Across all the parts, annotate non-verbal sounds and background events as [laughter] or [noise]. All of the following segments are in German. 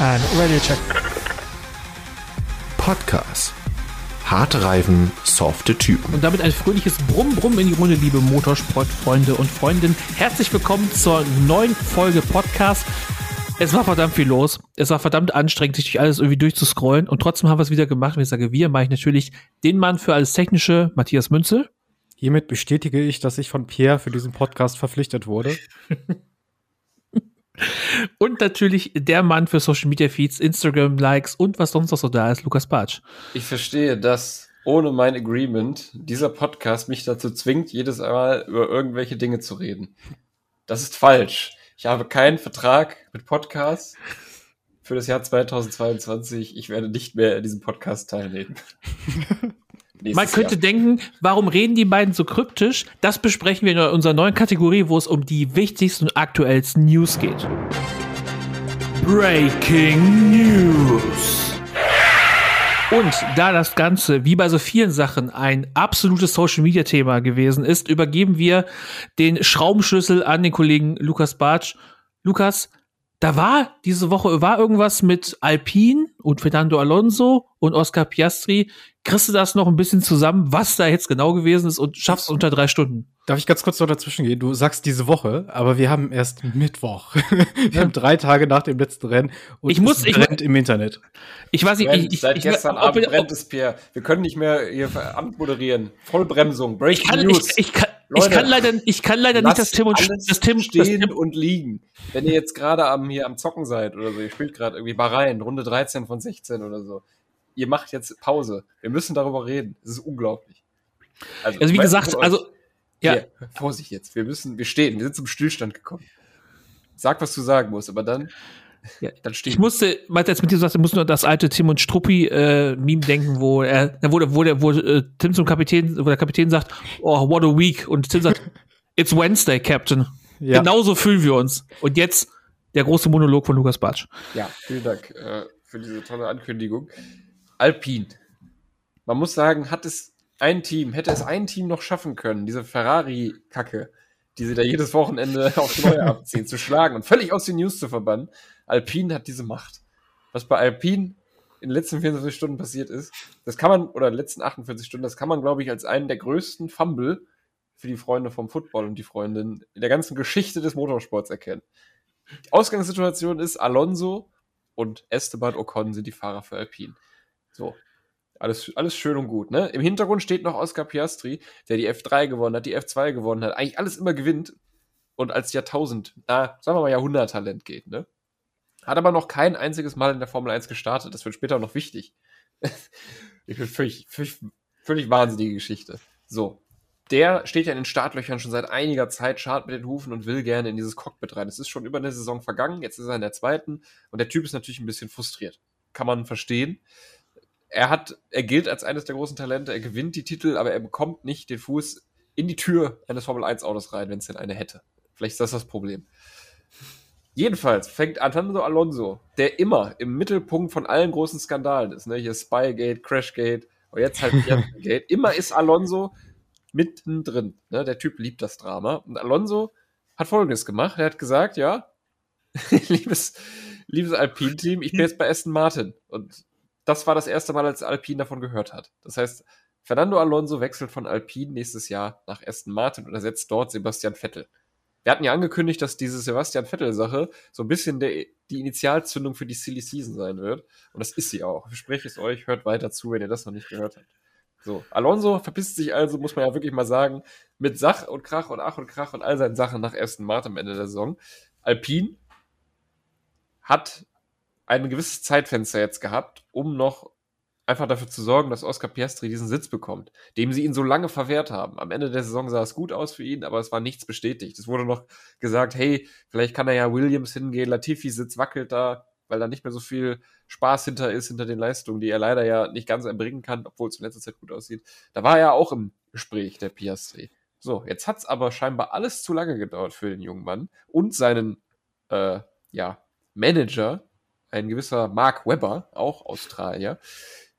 And radio check. Podcast. Harte Reifen, softe Typen. Und damit ein fröhliches Brumm Brumm in die Runde, liebe Motorsportfreunde und Freundinnen. Herzlich willkommen zur neuen Folge Podcast. Es war verdammt viel los. Es war verdammt anstrengend, sich durch alles irgendwie durchzuscrollen. Und trotzdem haben wir es wieder gemacht. Wenn ich sage wir, mache ich natürlich den Mann für alles Technische, Matthias Münzel. Hiermit bestätige ich, dass ich von Pierre für diesen Podcast verpflichtet wurde. [laughs] Und natürlich der Mann für Social Media Feeds, Instagram Likes und was sonst noch so da ist, Lukas Bartsch. Ich verstehe, dass ohne mein Agreement dieser Podcast mich dazu zwingt, jedes Mal über irgendwelche Dinge zu reden. Das ist falsch. Ich habe keinen Vertrag mit Podcasts für das Jahr 2022. Ich werde nicht mehr in diesem Podcast teilnehmen. [laughs] Man könnte Jahr. denken, warum reden die beiden so kryptisch? Das besprechen wir in unserer neuen Kategorie, wo es um die wichtigsten und aktuellsten News geht. Breaking News. Und da das Ganze, wie bei so vielen Sachen, ein absolutes Social-Media-Thema gewesen ist, übergeben wir den Schraubenschlüssel an den Kollegen Lukas Bartsch. Lukas, da war diese Woche war irgendwas mit Alpine und Fernando Alonso und Oscar Piastri. Kriegst du das noch ein bisschen zusammen, was da jetzt genau gewesen ist und schaffst unter drei Stunden? Darf ich ganz kurz noch dazwischen gehen? Du sagst diese Woche, aber wir haben erst Mittwoch. [laughs] wir haben drei Tage nach dem letzten Rennen und ich muss, es brennt ich, im Internet. Ich weiß nicht, ich, ich, seit ich, gestern ich, Abend brennt es, Pierre. Wir können nicht mehr hier moderieren. Vollbremsung, Breaking News. Ich, kann, Leute, ich kann leider, ich kann leider nicht das Tim und das Tim stehen das Tim und liegen. Wenn ihr jetzt gerade am hier am Zocken seid oder so, ihr spielt gerade irgendwie Bahrain, Runde 13 von 16 oder so ihr macht jetzt Pause. Wir müssen darüber reden. Das ist unglaublich. Also, also wie gesagt, also ja. Hier, Vorsicht jetzt. Wir müssen, wir stehen, wir sind zum Stillstand gekommen. Sag, was du sagen musst, aber dann, ja. dann stehen. Ich musste, meinte jetzt mit dir sagst, du musst nur das alte Tim und Struppi äh, Meme denken, wo er, wo der, wo der, wo äh, Tim zum Kapitän, wo der Kapitän sagt, oh, what a week, und Tim sagt, [laughs] it's Wednesday, Captain. Ja. Genauso fühlen wir uns. Und jetzt der große Monolog von Lukas Batsch. Ja, vielen Dank äh, für diese tolle Ankündigung. Alpine. Man muss sagen, hat es ein Team, hätte es ein Team noch schaffen können, diese Ferrari-Kacke, die sie da jedes Wochenende aufs Neue [laughs] abziehen, zu schlagen und völlig aus den News zu verbannen. Alpine hat diese Macht. Was bei Alpine in den letzten 24 Stunden passiert ist, das kann man, oder in den letzten 48 Stunden, das kann man, glaube ich, als einen der größten Fumble für die Freunde vom Football und die Freundinnen in der ganzen Geschichte des Motorsports erkennen. Die Ausgangssituation ist, Alonso und Esteban Ocon sind die Fahrer für Alpine. So. Alles, alles schön und gut, ne? Im Hintergrund steht noch Oscar Piastri, der die F3 gewonnen hat, die F2 gewonnen hat, eigentlich alles immer gewinnt und als Jahrtausend, na, sagen wir mal Jahrhunderttalent geht, ne? Hat aber noch kein einziges Mal in der Formel 1 gestartet. Das wird später noch wichtig. [laughs] ich völlig, völlig, völlig wahnsinnige Geschichte. So. Der steht ja in den Startlöchern schon seit einiger Zeit, schart mit den Hufen und will gerne in dieses Cockpit rein. Es ist schon über eine Saison vergangen, jetzt ist er in der zweiten und der Typ ist natürlich ein bisschen frustriert. Kann man verstehen er hat, er gilt als eines der großen Talente, er gewinnt die Titel, aber er bekommt nicht den Fuß in die Tür eines Formel 1 Autos rein, wenn es denn eine hätte. Vielleicht ist das das Problem. Jedenfalls fängt Antonio Alonso, der immer im Mittelpunkt von allen großen Skandalen ist, ne, hier Spygate, Crashgate, und jetzt halt [laughs] Gate, immer ist Alonso mittendrin. Ne? Der Typ liebt das Drama. Und Alonso hat folgendes gemacht: Er hat gesagt, ja, [laughs] liebes, liebes Alpine-Team, ich bin jetzt bei Aston Martin. Und das war das erste Mal, als Alpine davon gehört hat. Das heißt, Fernando Alonso wechselt von Alpine nächstes Jahr nach Aston Martin und ersetzt dort Sebastian Vettel. Wir hatten ja angekündigt, dass diese Sebastian Vettel-Sache so ein bisschen der, die Initialzündung für die Silly Season sein wird. Und das ist sie auch. Ich verspreche es euch, hört weiter zu, wenn ihr das noch nicht gehört habt. So, Alonso verpisst sich also, muss man ja wirklich mal sagen, mit Sach und Krach und Ach und Krach und all seinen Sachen nach Aston Martin am Ende der Saison. Alpine hat ein gewisses Zeitfenster jetzt gehabt, um noch einfach dafür zu sorgen, dass Oscar Piastri diesen Sitz bekommt, dem sie ihn so lange verwehrt haben. Am Ende der Saison sah es gut aus für ihn, aber es war nichts bestätigt. Es wurde noch gesagt, hey, vielleicht kann er ja Williams hingehen, Latifi Sitz wackelt da, weil da nicht mehr so viel Spaß hinter ist, hinter den Leistungen, die er leider ja nicht ganz erbringen kann, obwohl es in letzter Zeit gut aussieht. Da war er ja auch im Gespräch, der Piastri. So, jetzt hat es aber scheinbar alles zu lange gedauert für den jungen Mann und seinen, äh, ja, Manager, ein gewisser Mark Webber, auch Australier.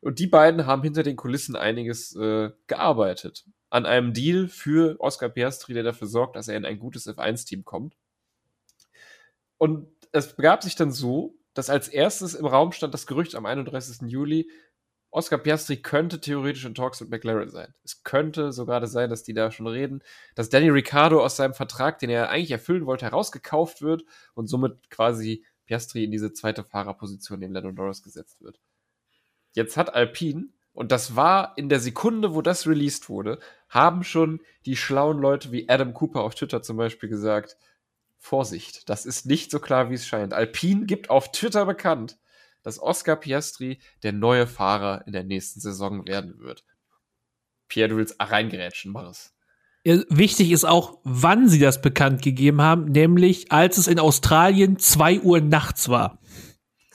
Und die beiden haben hinter den Kulissen einiges äh, gearbeitet. An einem Deal für Oscar Piastri, der dafür sorgt, dass er in ein gutes F1-Team kommt. Und es begab sich dann so, dass als erstes im Raum stand das Gerücht am 31. Juli, Oscar Piastri könnte theoretisch in Talks mit McLaren sein. Es könnte so gerade sein, dass die da schon reden, dass Danny Ricciardo aus seinem Vertrag, den er eigentlich erfüllen wollte, herausgekauft wird und somit quasi Piastri in diese zweite Fahrerposition neben Lando Norris gesetzt wird. Jetzt hat Alpine, und das war in der Sekunde, wo das released wurde, haben schon die schlauen Leute wie Adam Cooper auf Twitter zum Beispiel gesagt, Vorsicht, das ist nicht so klar, wie es scheint. Alpine gibt auf Twitter bekannt, dass Oscar Piastri der neue Fahrer in der nächsten Saison werden wird. Pierre, du willst reingerätschen, mach es. Wichtig ist auch, wann sie das bekannt gegeben haben, nämlich als es in Australien 2 Uhr nachts war.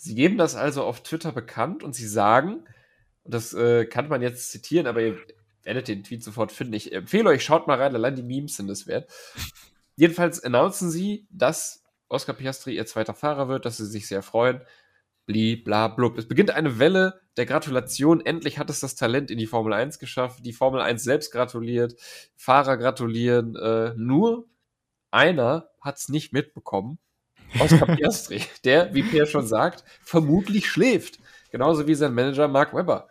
Sie geben das also auf Twitter bekannt und sie sagen, und das äh, kann man jetzt zitieren, aber ihr werdet den Tweet sofort finden. Ich empfehle euch, schaut mal rein, allein die Memes sind es wert. Jedenfalls announcen sie, dass Oscar Piastri ihr zweiter Fahrer wird, dass sie sich sehr freuen bli, bla, blub. Es beginnt eine Welle der Gratulation. Endlich hat es das Talent in die Formel 1 geschafft. Die Formel 1 selbst gratuliert, Fahrer gratulieren. Äh, nur einer hat es nicht mitbekommen. Oscar Piastri, der, wie Pierre schon sagt, vermutlich schläft. Genauso wie sein Manager Mark Webber.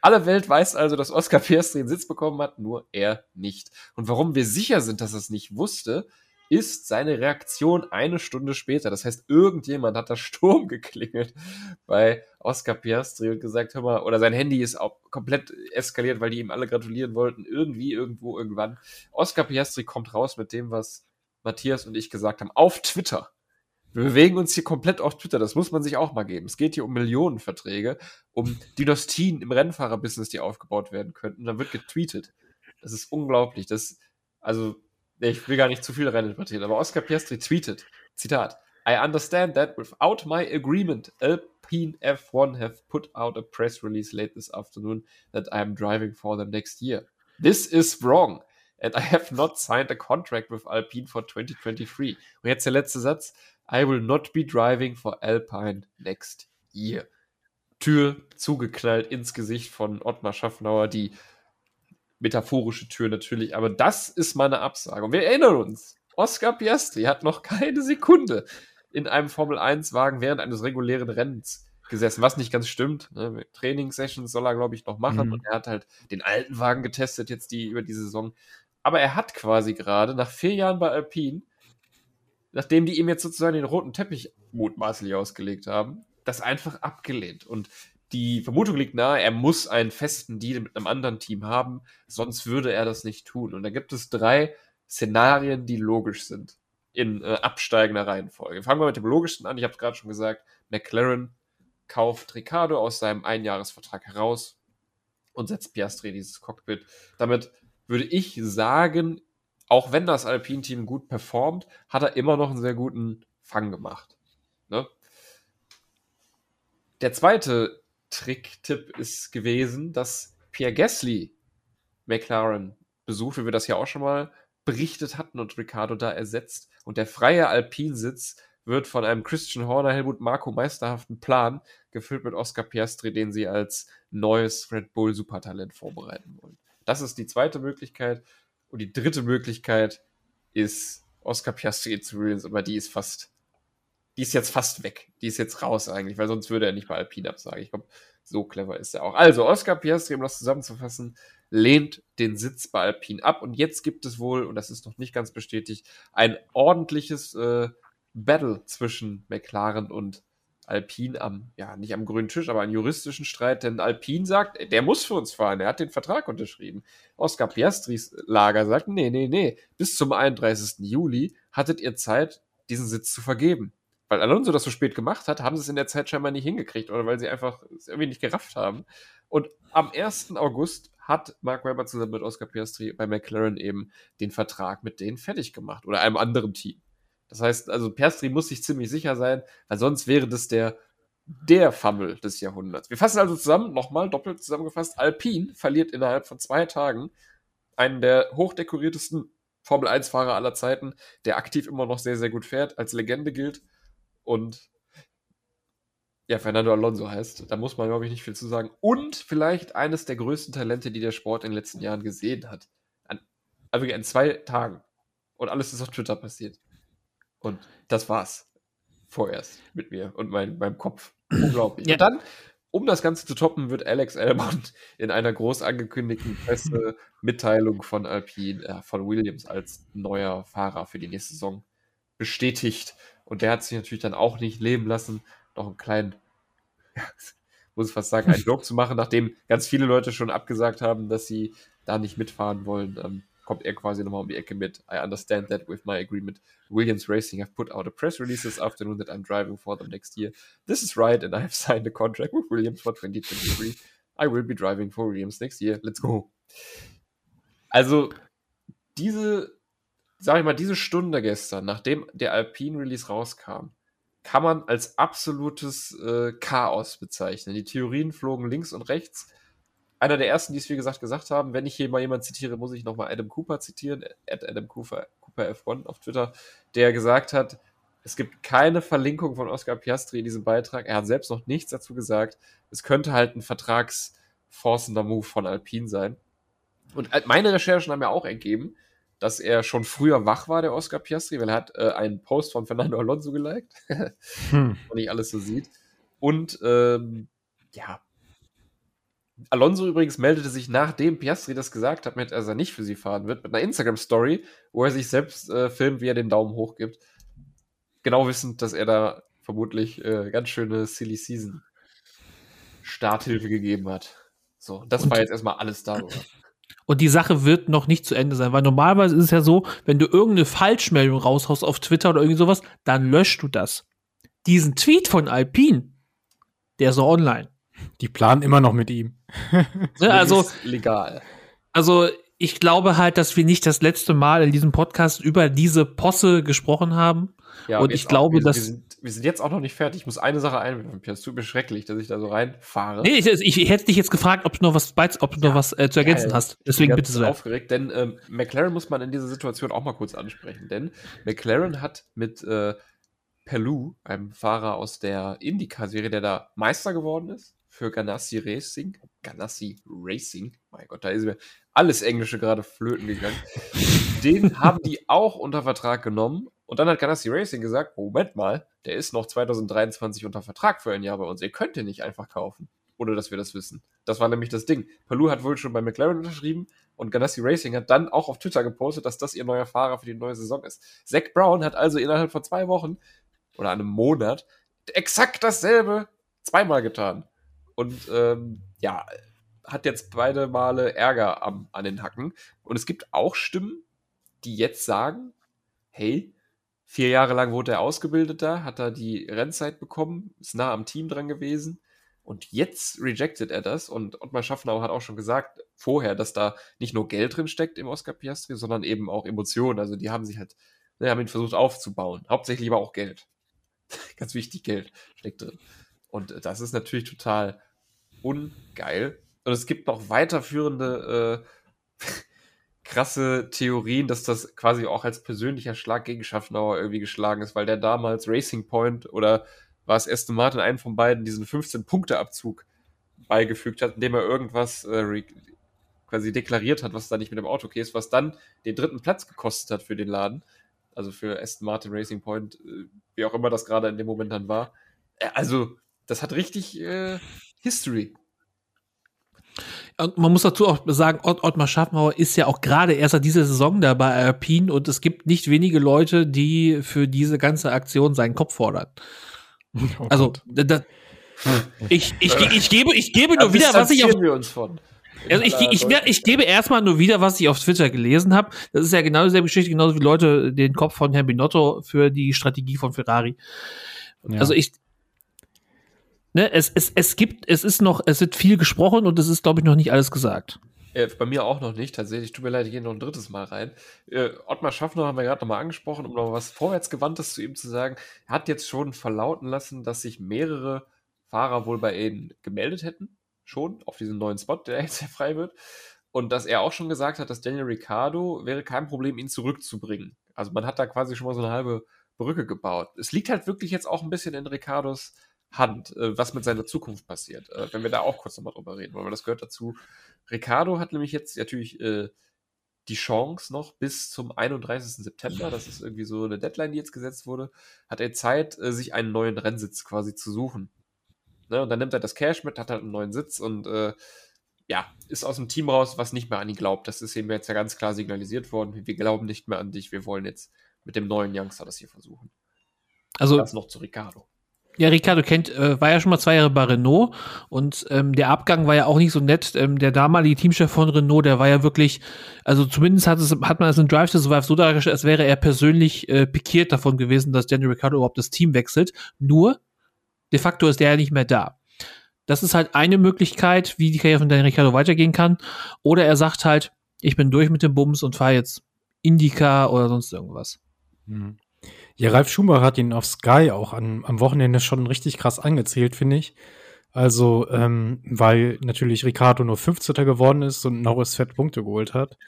Alle Welt weiß also, dass Oscar Piastri einen Sitz bekommen hat, nur er nicht. Und warum wir sicher sind, dass er es nicht wusste, ist seine Reaktion eine Stunde später. Das heißt, irgendjemand hat da Sturm geklingelt bei Oscar Piastri und gesagt, hör mal, oder sein Handy ist auch komplett eskaliert, weil die ihm alle gratulieren wollten. Irgendwie, irgendwo, irgendwann. Oscar Piastri kommt raus mit dem, was Matthias und ich gesagt haben, auf Twitter. Wir bewegen uns hier komplett auf Twitter. Das muss man sich auch mal geben. Es geht hier um Millionenverträge, um Dynastien im Rennfahrerbusiness, die aufgebaut werden könnten. Und dann wird getweetet. Das ist unglaublich. Das, also, ich will gar nicht zu viel reininterpretieren, aber Oscar Piastri tweetet, Zitat, I understand that without my agreement, Alpine F1 have put out a press release late this afternoon that I am driving for them next year. This is wrong. And I have not signed a contract with Alpine for 2023. Und jetzt der letzte Satz. I will not be driving for Alpine next year. Tür zugeknallt ins Gesicht von Ottmar Schaffnauer, die metaphorische Tür natürlich, aber das ist meine Absage. Und wir erinnern uns, Oscar Piastri hat noch keine Sekunde in einem Formel-1-Wagen während eines regulären Rennens gesessen, was nicht ganz stimmt. Ne? Training-Sessions soll er, glaube ich, noch machen mhm. und er hat halt den alten Wagen getestet jetzt die über die Saison. Aber er hat quasi gerade nach vier Jahren bei Alpine, nachdem die ihm jetzt sozusagen den roten Teppich mutmaßlich ausgelegt haben, das einfach abgelehnt. Und die Vermutung liegt nahe, er muss einen festen Deal mit einem anderen Team haben, sonst würde er das nicht tun. Und da gibt es drei Szenarien, die logisch sind in äh, absteigender Reihenfolge. Fangen wir mit dem logischsten an. Ich habe es gerade schon gesagt, McLaren kauft Ricardo aus seinem Einjahresvertrag heraus und setzt Piastri in dieses Cockpit. Damit würde ich sagen, auch wenn das Alpine-Team gut performt, hat er immer noch einen sehr guten Fang gemacht. Ne? Der zweite Trick-Tipp ist gewesen, dass Pierre Gasly McLaren besucht, wie wir das ja auch schon mal berichtet hatten und Ricardo da ersetzt. Und der freie Alpinsitz wird von einem Christian Horner, Helmut Marko meisterhaften Plan gefüllt mit Oscar Piastri, den sie als neues Red Bull Supertalent vorbereiten wollen. Das ist die zweite Möglichkeit. Und die dritte Möglichkeit ist Oscar Piastri zu Williams, aber die ist fast die ist jetzt fast weg. Die ist jetzt raus eigentlich, weil sonst würde er nicht bei Alpine absagen. Ich glaube, so clever ist er auch. Also, Oscar Piastri, um das zusammenzufassen, lehnt den Sitz bei Alpine ab. Und jetzt gibt es wohl, und das ist noch nicht ganz bestätigt, ein ordentliches äh, Battle zwischen McLaren und Alpine am, ja, nicht am grünen Tisch, aber einen juristischen Streit, denn Alpine sagt, der muss für uns fahren, er hat den Vertrag unterschrieben. Oscar Piastris Lager sagt, nee, nee, nee, bis zum 31. Juli hattet ihr Zeit, diesen Sitz zu vergeben weil Alonso das so spät gemacht hat, haben sie es in der Zeit scheinbar nicht hingekriegt oder weil sie einfach es irgendwie nicht gerafft haben. Und am 1. August hat Mark Webber zusammen mit Oscar Piastri bei McLaren eben den Vertrag mit denen fertig gemacht oder einem anderen Team. Das heißt, also Piastri muss sich ziemlich sicher sein, weil sonst wäre das der der Fummel des Jahrhunderts. Wir fassen also zusammen, nochmal doppelt zusammengefasst, Alpine verliert innerhalb von zwei Tagen einen der hochdekoriertesten Formel-1-Fahrer aller Zeiten, der aktiv immer noch sehr, sehr gut fährt, als Legende gilt und ja, Fernando Alonso heißt. Da muss man, glaube ich, nicht viel zu sagen. Und vielleicht eines der größten Talente, die der Sport in den letzten Jahren gesehen hat. An, also in zwei Tagen. Und alles ist auf Twitter passiert. Und das war's. Vorerst mit mir und mein, meinem Kopf. Unglaublich. Ja. Und dann, um das Ganze zu toppen, wird Alex Albon in einer groß angekündigten Pressemitteilung von Alpine, äh, von Williams als neuer Fahrer für die nächste Saison bestätigt. Und der hat sich natürlich dann auch nicht leben lassen, noch einen kleinen, [laughs] muss ich fast sagen, einen Joke zu machen, nachdem ganz viele Leute schon abgesagt haben, dass sie da nicht mitfahren wollen. Ähm, kommt er quasi nochmal um die Ecke mit. I understand that with my agreement. Williams Racing have put out a press release this afternoon that I'm driving for them next year. This is right, and I have [laughs] signed a contract with Williams for 2023. I will be driving for Williams next year. Let's go. Also, diese, sag ich mal, diese Stunde gestern, nachdem der Alpine Release rauskam, kann man als absolutes äh, Chaos bezeichnen. Die Theorien flogen links und rechts einer der ersten, die es wie gesagt gesagt haben, wenn ich hier mal jemanden zitiere, muss ich nochmal Adam Cooper zitieren, at Adam Cooper, Cooper F1 auf Twitter, der gesagt hat, es gibt keine Verlinkung von Oscar Piastri in diesem Beitrag. Er hat selbst noch nichts dazu gesagt. Es könnte halt ein vertragsforcender Move von Alpine sein. Und äh, meine Recherchen haben ja auch ergeben, dass er schon früher wach war, der Oscar Piastri, weil er hat äh, einen Post von Fernando Alonso geliked. hm. [laughs] Und nicht alles so sieht. Und ähm, ja, Alonso übrigens meldete sich, nachdem Piastri das gesagt hat, mit, dass er nicht für sie fahren wird, mit einer Instagram-Story, wo er sich selbst äh, filmt, wie er den Daumen hoch gibt. Genau wissend, dass er da vermutlich äh, ganz schöne Silly Season Starthilfe gegeben hat. So, das und, war jetzt erstmal alles darüber. Und die Sache wird noch nicht zu Ende sein, weil normalerweise ist es ja so, wenn du irgendeine Falschmeldung raushaust auf Twitter oder irgendwie sowas, dann löscht du das. Diesen Tweet von Alpine, der ist so online. Die planen immer noch mit ihm. ja, [laughs] also legal. Also ich glaube halt, dass wir nicht das letzte Mal in diesem Podcast über diese Posse gesprochen haben. Ja, und ich glaube, auch, wir, dass. Wir sind, wir sind, jetzt auch noch nicht fertig. Ich muss eine Sache einwerfen. Es tut mir schrecklich, dass ich da so reinfahre. Nee, ich, ich, hätte dich jetzt gefragt, ob du noch was, ob du ja, noch was äh, zu ergänzen ja, hast. Deswegen bitte so. aufgeregt, denn ähm, McLaren muss man in dieser Situation auch mal kurz ansprechen. Denn McLaren hat mit äh, Pelou, einem Fahrer aus der IndyCar-Serie, der da Meister geworden ist, für Ganassi Racing. Ganassi Racing, mein Gott, da ist mir alles Englische gerade flöten gegangen. [laughs] Den haben die auch unter Vertrag genommen. Und dann hat Ganassi Racing gesagt: Moment mal, der ist noch 2023 unter Vertrag für ein Jahr bei uns. Ihr könnt ihn nicht einfach kaufen. Ohne dass wir das wissen. Das war nämlich das Ding. Palou hat wohl schon bei McLaren unterschrieben und Ganassi Racing hat dann auch auf Twitter gepostet, dass das ihr neuer Fahrer für die neue Saison ist. Zach Brown hat also innerhalb von zwei Wochen oder einem Monat exakt dasselbe zweimal getan. Und ähm, ja, hat jetzt beide Male Ärger am, an den Hacken. Und es gibt auch Stimmen, die jetzt sagen, hey, vier Jahre lang wurde er ausgebildet da, hat er die Rennzeit bekommen, ist nah am Team dran gewesen. Und jetzt rejected er das. Und Ottmar Schaffnauer hat auch schon gesagt vorher, dass da nicht nur Geld drin steckt im Oscar Piastri, sondern eben auch Emotionen. Also die haben sich halt, die haben ihn versucht aufzubauen. Hauptsächlich aber auch Geld. [laughs] Ganz wichtig, Geld steckt drin. Und das ist natürlich total ungeil. Und es gibt noch weiterführende äh, [laughs] krasse Theorien, dass das quasi auch als persönlicher Schlag gegen Schaffnauer irgendwie geschlagen ist, weil der damals Racing Point oder war es Aston Martin, einen von beiden, diesen 15-Punkte-Abzug beigefügt hat, indem er irgendwas äh, quasi deklariert hat, was da nicht mit dem Auto ist, was dann den dritten Platz gekostet hat für den Laden. Also für Aston Martin Racing Point, äh, wie auch immer das gerade in dem Moment dann war. Äh, also, das hat richtig äh, History. Und man muss dazu auch sagen, Ott Ottmar Schaffmauer ist ja auch gerade erst seit dieser Saison da bei Alpine und es gibt nicht wenige Leute, die für diese ganze Aktion seinen Kopf fordern. Oh also, da, ich, ich, ich, gebe, ich gebe nur wieder, was ich auf. Also ich, ich, ich, ich gebe erstmal nur wieder, was ich auf Twitter gelesen habe. Das ist ja genau dieselbe Geschichte, genauso wie Leute den Kopf von Herrn Binotto für die Strategie von Ferrari. Ja. Also ich, ne, es, es, es gibt, es ist noch, es wird viel gesprochen und es ist, glaube ich, noch nicht alles gesagt. Äh, bei mir auch noch nicht, tatsächlich. Tut mir leid, ich gehe noch ein drittes Mal rein. Äh, Ottmar Schaffner haben wir gerade nochmal angesprochen, um noch was Vorwärtsgewandtes zu ihm zu sagen. Er hat jetzt schon verlauten lassen, dass sich mehrere Fahrer wohl bei ihnen gemeldet hätten. Schon auf diesen neuen Spot, der [laughs] jetzt ja frei wird. Und dass er auch schon gesagt hat, dass Daniel Ricciardo wäre kein Problem, ihn zurückzubringen. Also man hat da quasi schon mal so eine halbe Brücke gebaut. Es liegt halt wirklich jetzt auch ein bisschen in Ricardos Hand, äh, was mit seiner Zukunft passiert. Äh, wenn wir da auch kurz nochmal drüber reden wollen, weil das gehört dazu. Ricardo hat nämlich jetzt natürlich äh, die Chance noch bis zum 31. September, das ist irgendwie so eine Deadline, die jetzt gesetzt wurde, hat er Zeit, äh, sich einen neuen Rennsitz quasi zu suchen. Ne? Und dann nimmt er das Cash mit, hat halt einen neuen Sitz und äh, ja, ist aus dem Team raus, was nicht mehr an ihn glaubt. Das ist ihm jetzt ja ganz klar signalisiert worden. Wir glauben nicht mehr an dich, wir wollen jetzt mit dem neuen Youngster das hier versuchen. Also Das noch zu Ricardo. Ja, Ricardo kennt, äh, war ja schon mal zwei Jahre bei Renault und ähm, der Abgang war ja auch nicht so nett. Ähm, der damalige Teamchef von Renault, der war ja wirklich, also zumindest hat, es, hat man es in Drive to Survive so dargestellt, als wäre er persönlich äh, pikiert davon gewesen, dass Daniel Ricardo überhaupt das Team wechselt. Nur, de facto ist der ja nicht mehr da. Das ist halt eine Möglichkeit, wie die Karriere von Daniel Ricardo weitergehen kann. Oder er sagt halt, ich bin durch mit dem Bums und fahre jetzt Indica oder sonst irgendwas. Mhm. Ja, Ralf Schumacher hat ihn auf Sky auch an, am Wochenende schon richtig krass angezählt, finde ich. Also, ähm, weil natürlich Ricardo nur 15. geworden ist und Norris fett Punkte geholt hat.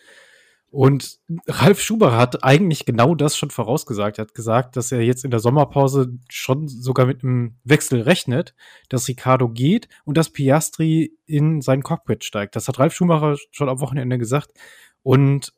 Und Ralf Schumacher hat eigentlich genau das schon vorausgesagt. Er hat gesagt, dass er jetzt in der Sommerpause schon sogar mit einem Wechsel rechnet, dass Ricardo geht und dass Piastri in sein Cockpit steigt. Das hat Ralf Schumacher schon am Wochenende gesagt. Und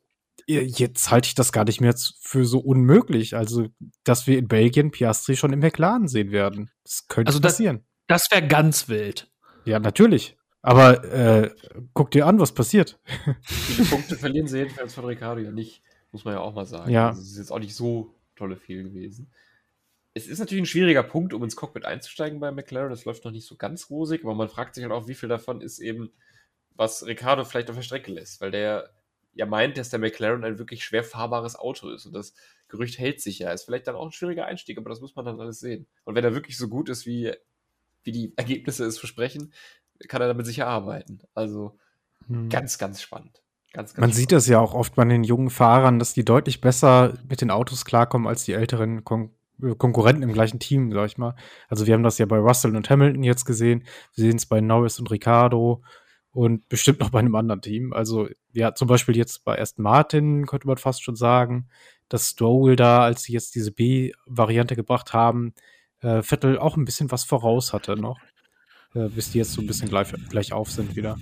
jetzt halte ich das gar nicht mehr für so unmöglich. Also, dass wir in Belgien Piastri schon im McLaren sehen werden. Das könnte Also das- passieren. Das wäre ganz wild. Ja, natürlich. Aber äh, guck dir an, was passiert. Viele Punkte verlieren sie jedenfalls von Ricardo ja nicht, muss man ja auch mal sagen. Ja. Also es ist jetzt auch nicht so tolle viel gewesen. Es ist natürlich ein schwieriger Punkt, um ins Cockpit einzusteigen bei McLaren. Das läuft noch nicht so ganz rosig, aber man fragt sich halt auch, wie viel davon ist eben, was Ricardo vielleicht auf der Strecke lässt, weil der ja meint, dass der McLaren ein wirklich schwer fahrbares Auto ist und das Gerücht hält sich ja. Ist vielleicht dann auch ein schwieriger Einstieg, aber das muss man dann alles sehen. Und wenn er wirklich so gut ist, wie, wie die Ergebnisse es versprechen, kann er damit sicher arbeiten. Also ganz, ganz spannend. Ganz, ganz Man spannend. sieht das ja auch oft bei den jungen Fahrern, dass die deutlich besser mit den Autos klarkommen als die älteren Kon äh, Konkurrenten im gleichen Team, sag ich mal. Also wir haben das ja bei Russell und Hamilton jetzt gesehen. Wir sehen es bei Norris und Ricardo und bestimmt noch bei einem anderen Team. Also ja, zum Beispiel jetzt bei Aston Martin könnte man fast schon sagen, dass Stroll da, als sie jetzt diese B-Variante gebracht haben, äh, Vettel auch ein bisschen was voraus hatte noch. Äh, bis die jetzt so ein bisschen gleich, gleich auf sind wieder.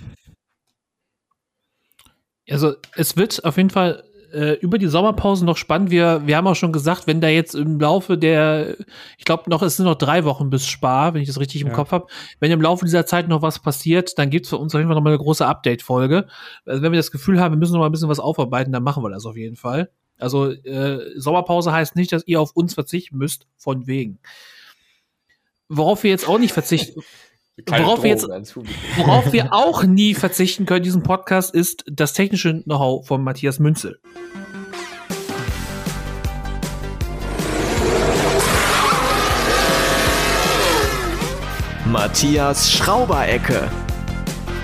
Also es wird auf jeden Fall äh, über die Sommerpause noch spannend. Wir, wir haben auch schon gesagt, wenn da jetzt im Laufe der, ich glaube noch, es sind noch drei Wochen bis Spa, wenn ich das richtig im Ja. Kopf habe. Wenn im Laufe dieser Zeit noch was passiert, dann gibt's für uns auf jeden Fall noch mal eine große Update-Folge. Also wenn wir das Gefühl haben, wir müssen noch mal ein bisschen was aufarbeiten, dann machen wir das auf jeden Fall. Also äh, Sommerpause heißt nicht, dass ihr auf uns verzichten müsst, von wegen. Worauf wir jetzt auch nicht verzichten, [laughs] worauf wir Publikum. Worauf wir [laughs] auch nie verzichten können, diesen Podcast, ist das technische Know-how von Matthias Münzel. Matthias Schrauberecke.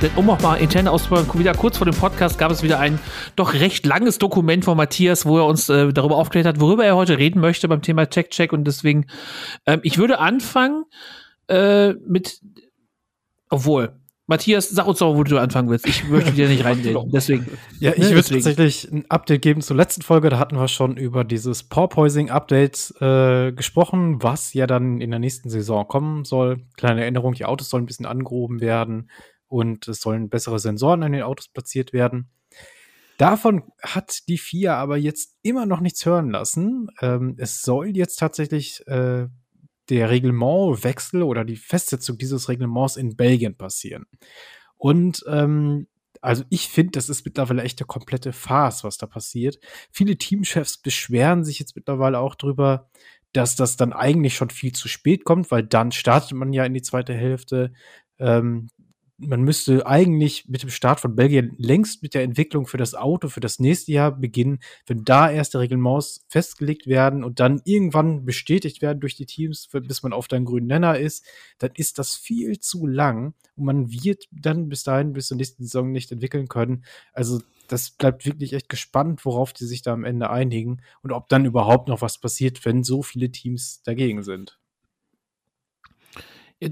Denn um auch mal interne auszubauen, wieder kurz vor dem Podcast gab es wieder ein doch recht langes Dokument von Matthias, wo er uns äh, darüber aufgeklärt hat, worüber er heute reden möchte beim Thema Check-Check. Und deswegen, ähm, ich würde anfangen äh, mit, obwohl, Matthias, sag uns doch, wo du anfangen willst. Ich möchte dir nicht [laughs] reinreden. Deswegen. Ja, ich Ne, würde tatsächlich ein Update geben zur letzten Folge. Da hatten wir schon über dieses Porpoising-Update äh, gesprochen, was ja dann in der nächsten Saison kommen soll. Kleine Erinnerung, die Autos sollen ein bisschen angehoben werden und es sollen bessere Sensoren an den Autos platziert werden. Davon hat die FIA aber jetzt immer noch nichts hören lassen. Ähm, es soll jetzt tatsächlich äh, der Reglementwechsel oder die Festsetzung dieses Reglements in Belgien passieren. Und ähm, also ich finde, das ist mittlerweile echt eine komplette Farce, was da passiert. Viele Teamchefs beschweren sich jetzt mittlerweile auch drüber, dass das dann eigentlich schon viel zu spät kommt, weil dann startet man ja in die zweite Hälfte. Ähm, man müsste eigentlich mit dem Start von Belgien längst mit der Entwicklung für das Auto für das nächste Jahr beginnen, wenn da erste Reglements festgelegt werden und dann irgendwann bestätigt werden durch die Teams, bis man auf deinen grünen Nenner ist, dann ist das viel zu lang und man wird dann bis dahin bis zur nächsten Saison nicht entwickeln können. Also das bleibt wirklich echt gespannt, worauf die sich da am Ende einigen und ob dann überhaupt noch was passiert, wenn so viele Teams dagegen sind.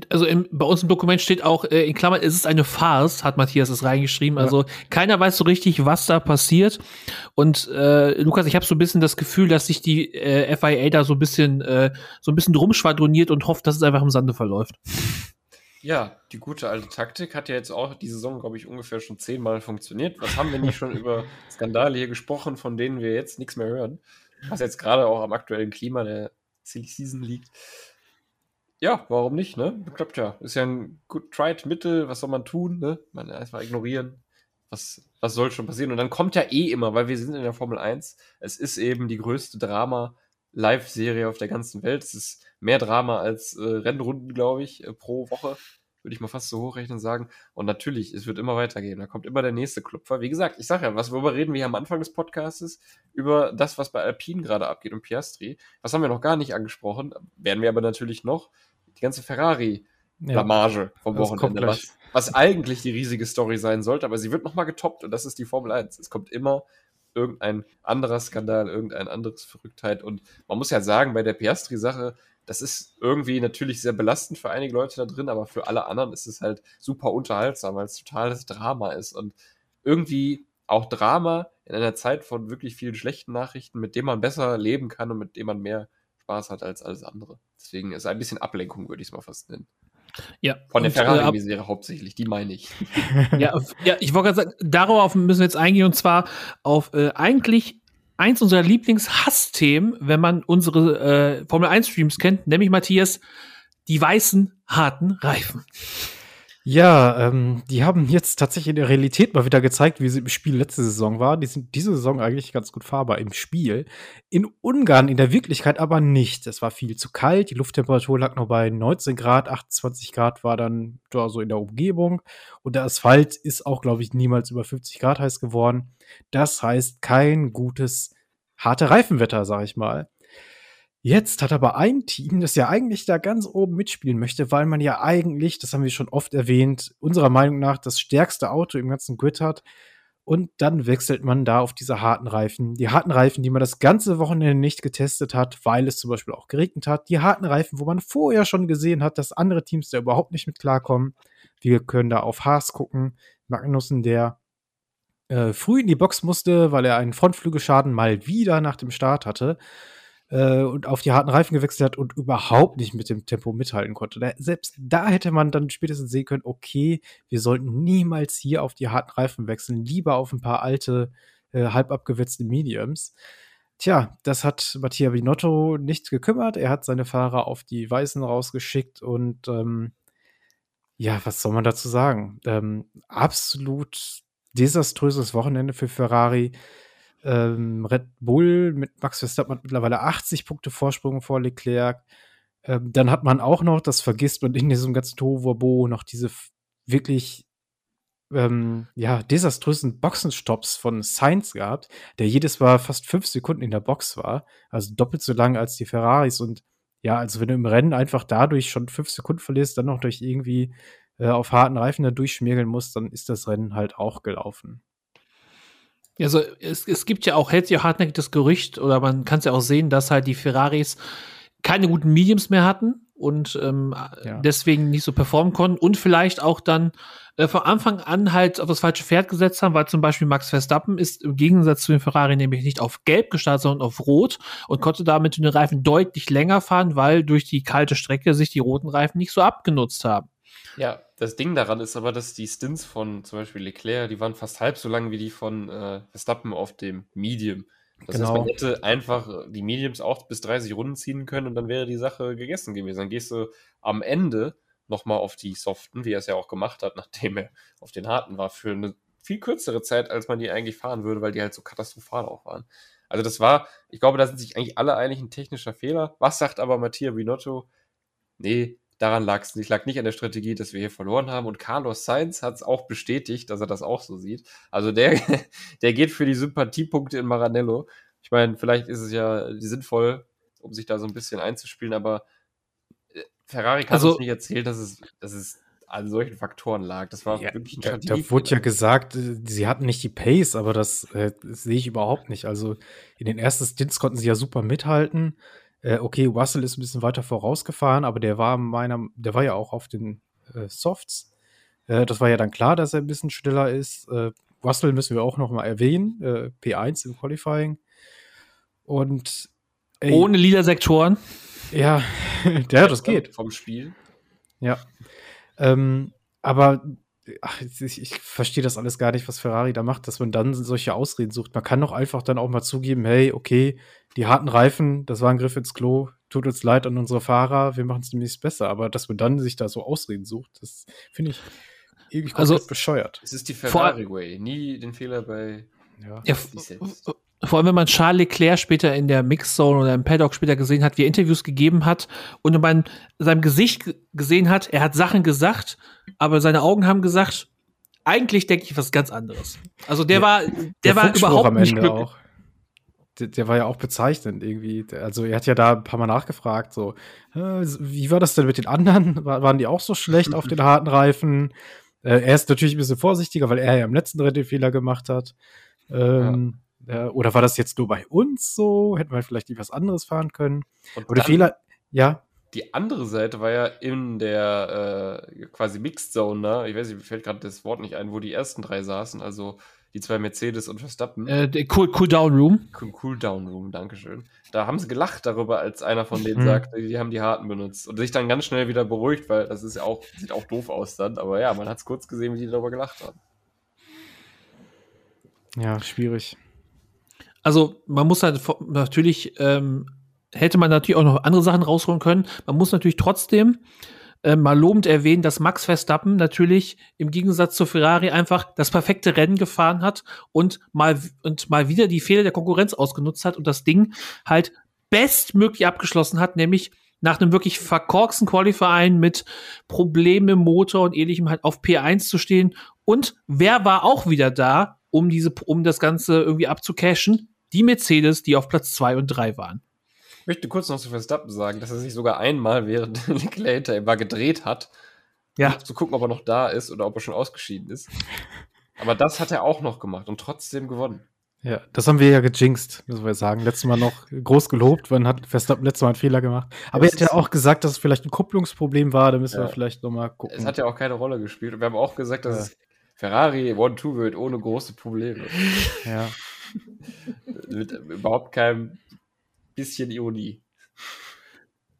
Also im, bei uns im Dokument steht auch, äh, in Klammern, es ist eine Farce, hat Matthias es reingeschrieben. Also keiner weiß so richtig, was da passiert. Und äh, Lukas, ich habe so ein bisschen das Gefühl, dass sich die äh, FIA da so ein bisschen, äh, so ein bisschen drum schwadroniert und hofft, dass es einfach im Sande verläuft. Ja, die gute alte Taktik hat ja jetzt auch die Saison, glaube ich, ungefähr schon zehnmal funktioniert. Was haben wir nicht schon über [laughs] Skandale hier gesprochen, von denen wir jetzt nichts mehr hören? Was jetzt gerade auch am aktuellen Klima der Silly Season liegt. Ja, warum nicht, ne? Klappt ja. Ist ja ein gut tried Mittel. Was soll man tun, ne? Man einfach ignorieren. Was, was soll schon passieren? Und dann kommt ja eh immer, weil wir sind in der Formel 1. Es ist eben die größte Drama-Live-Serie auf der ganzen Welt. Es ist mehr Drama als äh, Rennrunden, glaube ich, äh, pro Woche. Würde ich mal fast so hochrechnen sagen. Und natürlich, es wird immer weitergehen. Da kommt immer der nächste Klupfer. Wie gesagt, ich sage ja, was worüber reden wir hier am Anfang des Podcasts? Über das, was bei Alpine gerade abgeht und Piastri. Was haben wir noch gar nicht angesprochen? Werden wir aber natürlich noch. Die ganze Ferrari. Blamage vom das kommt Wochenende, was, was eigentlich die riesige Story sein sollte, aber sie wird nochmal getoppt und das ist die Formel 1. Es kommt immer irgendein anderer Skandal, irgendein anderes Verrücktheit und man muss ja sagen, bei der Piastri-Sache, das ist irgendwie natürlich sehr belastend für einige Leute da drin, aber für alle anderen ist es halt super unterhaltsam, weil es totales Drama ist und irgendwie auch Drama in einer Zeit von wirklich vielen schlechten Nachrichten, mit dem man besser leben kann und mit dem man mehr Spaß hat als alles andere. Deswegen ist ein bisschen Ablenkung, würde ich es mal fast nennen. Ja. Von der äh, Ferrari-Misere hauptsächlich, die meine ich. [laughs] ja, ja, ich wollte gerade sagen, darauf müssen wir jetzt eingehen und zwar auf äh, eigentlich eins unserer Lieblingshassthemen, wenn man unsere äh, Formel 1 Streams kennt, nämlich Matthias, die weißen, harten Reifen. Ja, ähm, die haben jetzt tatsächlich in der Realität mal wieder gezeigt, wie sie im Spiel letzte Saison war. Die sind diese Saison eigentlich ganz gut fahrbar im Spiel. In Ungarn in der Wirklichkeit aber nicht. Es war viel zu kalt. Die Lufttemperatur lag noch bei 19 Grad, 28 Grad war dann da so in der Umgebung. Und der Asphalt ist auch, glaube ich, niemals über 50 Grad heiß geworden. Das heißt kein gutes, harte Reifenwetter, sag ich mal. Jetzt hat aber ein Team, das ja eigentlich da ganz oben mitspielen möchte, weil man ja eigentlich, das haben wir schon oft erwähnt, unserer Meinung nach das stärkste Auto im ganzen Grid hat. Und dann wechselt man da auf diese harten Reifen. Die harten Reifen, die man das ganze Wochenende nicht getestet hat, weil es zum Beispiel auch geregnet hat. Die harten Reifen, wo man vorher schon gesehen hat, dass andere Teams da überhaupt nicht mit klarkommen. Wir können da auf Haas gucken. Magnussen, der äh, früh in die Box musste, weil er einen Frontflügelschaden mal wieder nach dem Start hatte äh, und auf die harten Reifen gewechselt hat und überhaupt nicht mit dem Tempo mithalten konnte. Da, selbst da hätte man dann spätestens sehen können, okay, wir sollten niemals hier auf die harten Reifen wechseln, lieber auf ein paar alte, äh, halb abgewetzte Mediums. Tja, das hat Mattia Binotto nicht gekümmert. Er hat seine Fahrer auf die Weißen rausgeschickt und ähm, ja, was soll man dazu sagen? Ähm, absolut desaströses Wochenende für Ferrari. Ähm, Red Bull mit Max Verstappen hat mittlerweile 80 Punkte Vorsprung vor Leclerc. Ähm, dann hat man auch noch, das vergisst man in diesem ganzen Tohuwabo, noch diese wirklich ähm, ja, desaströsen Boxenstopps von Sainz gehabt, der jedes Mal fast fünf Sekunden in der Box war. Also doppelt so lang als die Ferraris. Und ja, also wenn du im Rennen einfach dadurch schon fünf Sekunden verlierst, dann noch durch irgendwie äh, auf harten Reifen da durchschmirgeln musst, dann ist das Rennen halt auch gelaufen. Also es, es gibt ja auch, hält sich auch hartnäckig das Gerücht, oder man kann es ja auch sehen, dass halt die Ferraris keine guten Mediums mehr hatten und ähm, Ja. deswegen nicht so performen konnten und vielleicht auch dann äh, von Anfang an halt auf das falsche Pferd gesetzt haben, weil zum Beispiel Max Verstappen ist im Gegensatz zu den Ferrari nämlich nicht auf Gelb gestartet, sondern auf Rot und konnte damit den Reifen deutlich länger fahren, weil durch die kalte Strecke sich die roten Reifen nicht so abgenutzt haben. Ja, das Ding daran ist aber, dass die Stints von zum Beispiel Leclerc, die waren fast halb so lang wie die von äh, Verstappen auf dem Medium. Das heißt, Genau. man hätte einfach die Mediums auch bis 30 Runden ziehen können und dann wäre die Sache gegessen gewesen. Dann gehst du am Ende nochmal auf die Soften, wie er es ja auch gemacht hat, [laughs] nachdem er auf den Harten war, für eine viel kürzere Zeit, als man die eigentlich fahren würde, weil die halt so katastrophal auch waren. Also das war, ich glaube, da sind sich eigentlich alle einig, ein technischer Fehler. Was sagt aber Mattia Binotto? Nee, daran lag es nicht. Lag nicht an der Strategie, dass wir hier verloren haben. Und Carlos Sainz hat es auch bestätigt, dass er das auch so sieht. Also der, [laughs] der geht für die Sympathiepunkte in Maranello. Ich meine, vielleicht ist es ja sinnvoll, um sich da so ein bisschen einzuspielen, aber äh, Ferrari kann Also- uns nicht erzählen, dass es, dass es an solchen Faktoren lag. Das war Ja, wirklich ein da, da Strategiefehler. wurde ja gesagt, äh, sie hatten nicht die Pace, aber das, äh, das sehe ich überhaupt nicht. Also in den ersten Stints konnten sie ja super mithalten. Äh, okay, Russell ist ein bisschen weiter vorausgefahren, aber der war meiner, der war ja auch auf den äh, Softs. Äh, das war ja dann klar, dass er ein bisschen schneller ist. Äh, Russell müssen wir auch noch mal erwähnen, äh, P1 im Qualifying. Und ey, Ohne lila Sektoren. ja, [laughs] ja, das geht. Vom Spiel. Ja. Ähm, aber ach, ich, ich verstehe das alles gar nicht, was Ferrari da macht, dass man dann solche Ausreden sucht. Man kann doch einfach dann auch mal zugeben, hey, okay, die harten Reifen, das war ein Griff ins Klo, tut uns leid an unsere Fahrer, wir machen es demnächst besser. Aber dass man dann sich da so Ausreden sucht, das finde ich ewig Also- bescheuert. Es ist die Vor- Ferrari Way. Nie den Fehler bei Ja. Ja, sich selbst. Vor allem, wenn man Charles Leclerc später in der Mixzone oder im Paddock später gesehen hat, wie er Interviews gegeben hat und man seinem Gesicht gesehen hat, er hat Sachen gesagt, aber seine Augen haben gesagt, eigentlich denke ich was ganz anderes. Also der Ja, war, der, war Funkspruch überhaupt nicht glücklich. auch. Der, der war ja auch bezeichnend irgendwie. Der- Also er hat ja da ein paar Mal nachgefragt, so, wie war das denn mit den anderen? War, waren die auch so schlecht auf den [laughs] harten Reifen? Äh, er ist natürlich ein bisschen vorsichtiger, weil er ja im letzten Rennen den Fehler gemacht hat. Ähm, äh, oder war das jetzt nur bei uns so? Hätten wir vielleicht nicht was anderes fahren können? Und Aber der dann- Fehler, ja, Die andere Seite war ja in der äh, quasi Mixed Zone, ne? ich weiß nicht, mir fällt gerade das Wort nicht ein, wo die ersten drei saßen, also die zwei Mercedes und Verstappen. Äh, der cool, cool Down Room. Cool Cooldown Room, Dankeschön. Da haben sie gelacht darüber, als einer von denen Mhm. sagte, die haben die harten benutzt und sich dann ganz schnell wieder beruhigt, weil das ist ja auch, sieht auch doof aus dann, aber ja, man hat es kurz gesehen, wie die darüber gelacht haben. ja, schwierig. Also man muss halt natürlich, ähm, hätte man natürlich auch noch andere Sachen rausholen können. Man muss natürlich trotzdem äh, mal lobend erwähnen, dass Max Verstappen natürlich im Gegensatz zu Ferrari einfach das perfekte Rennen gefahren hat und mal, und mal wieder die Fehler der Konkurrenz ausgenutzt hat und das Ding halt bestmöglich abgeschlossen hat, nämlich nach einem wirklich verkorksten Qualifying mit Problemen im Motor und ähnlichem halt auf P1 zu stehen. Und wer war auch wieder da, um diese, um das Ganze irgendwie abzucashen? Die Mercedes, die auf Platz zwei und drei waren. Ich möchte kurz noch zu Verstappen sagen, dass er sich sogar einmal, während [laughs] Leclerc war, gedreht hat, Ja, um zu gucken, ob er noch da ist oder ob er schon ausgeschieden ist. Aber das hat er auch noch gemacht und trotzdem gewonnen. Ja, das haben wir ja gejinxt, müssen wir sagen. Letztes Mal noch groß gelobt, wann hat Verstappen letztes Mal einen Fehler gemacht. Aber er hat ja auch gesagt, dass es vielleicht ein Kupplungsproblem war, da müssen Ja. wir vielleicht noch mal gucken. Es hat ja auch keine Rolle gespielt. Und wir haben auch gesagt, dass Ja. es Ferrari 1-2 wird ohne große Probleme. ja. [laughs] Mit überhaupt keinem bisschen Ironie.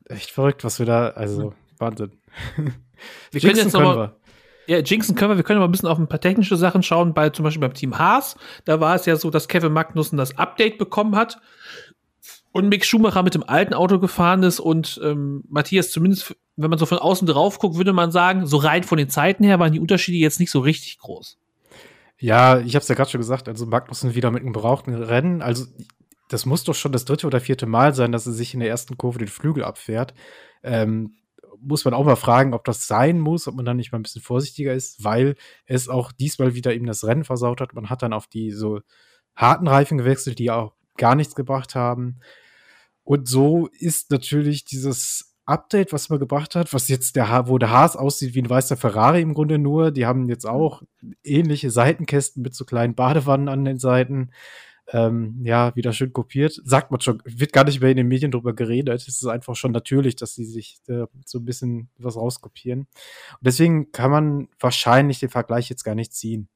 Echt verrückt, was wir da, also Wahnsinn. [laughs] wir können Jinxen jetzt noch mal, ja, Jinxen können wir, wir können mal ein bisschen auf ein paar technische Sachen schauen, bei zum Beispiel beim Team Haas. Da war es ja so, dass Kevin Magnussen das Update bekommen hat und Mick Schumacher mit dem alten Auto gefahren ist und ähm, Matthias zumindest, wenn man so von außen drauf guckt, würde man sagen, so rein von den Zeiten her waren die Unterschiede jetzt nicht so richtig groß. Ja, ich habe es ja gerade schon gesagt, also Magnussen wieder mit einem gebrauchten Rennen. Also das muss doch schon das dritte oder vierte Mal sein, dass er sich in der ersten Kurve den Flügel abfährt. Ähm, muss man auch mal fragen, ob das sein muss, ob man dann nicht mal ein bisschen vorsichtiger ist, weil es auch diesmal wieder ihm das Rennen versaut hat. Man hat dann auf die so harten Reifen gewechselt, die auch gar nichts gebracht haben. Und so ist natürlich dieses Update, was man gebracht hat, was jetzt der, Ha- wo der Haas aussieht wie ein weißer Ferrari im Grunde nur. Die haben jetzt auch ähnliche Seitenkästen mit so kleinen Badewannen an den Seiten. Ähm, ja, wieder schön kopiert. Sagt man schon, wird gar nicht mehr in den Medien drüber geredet. Es ist einfach schon natürlich, dass sie sich äh, so ein bisschen was rauskopieren. Und deswegen kann man wahrscheinlich den Vergleich jetzt gar nicht ziehen.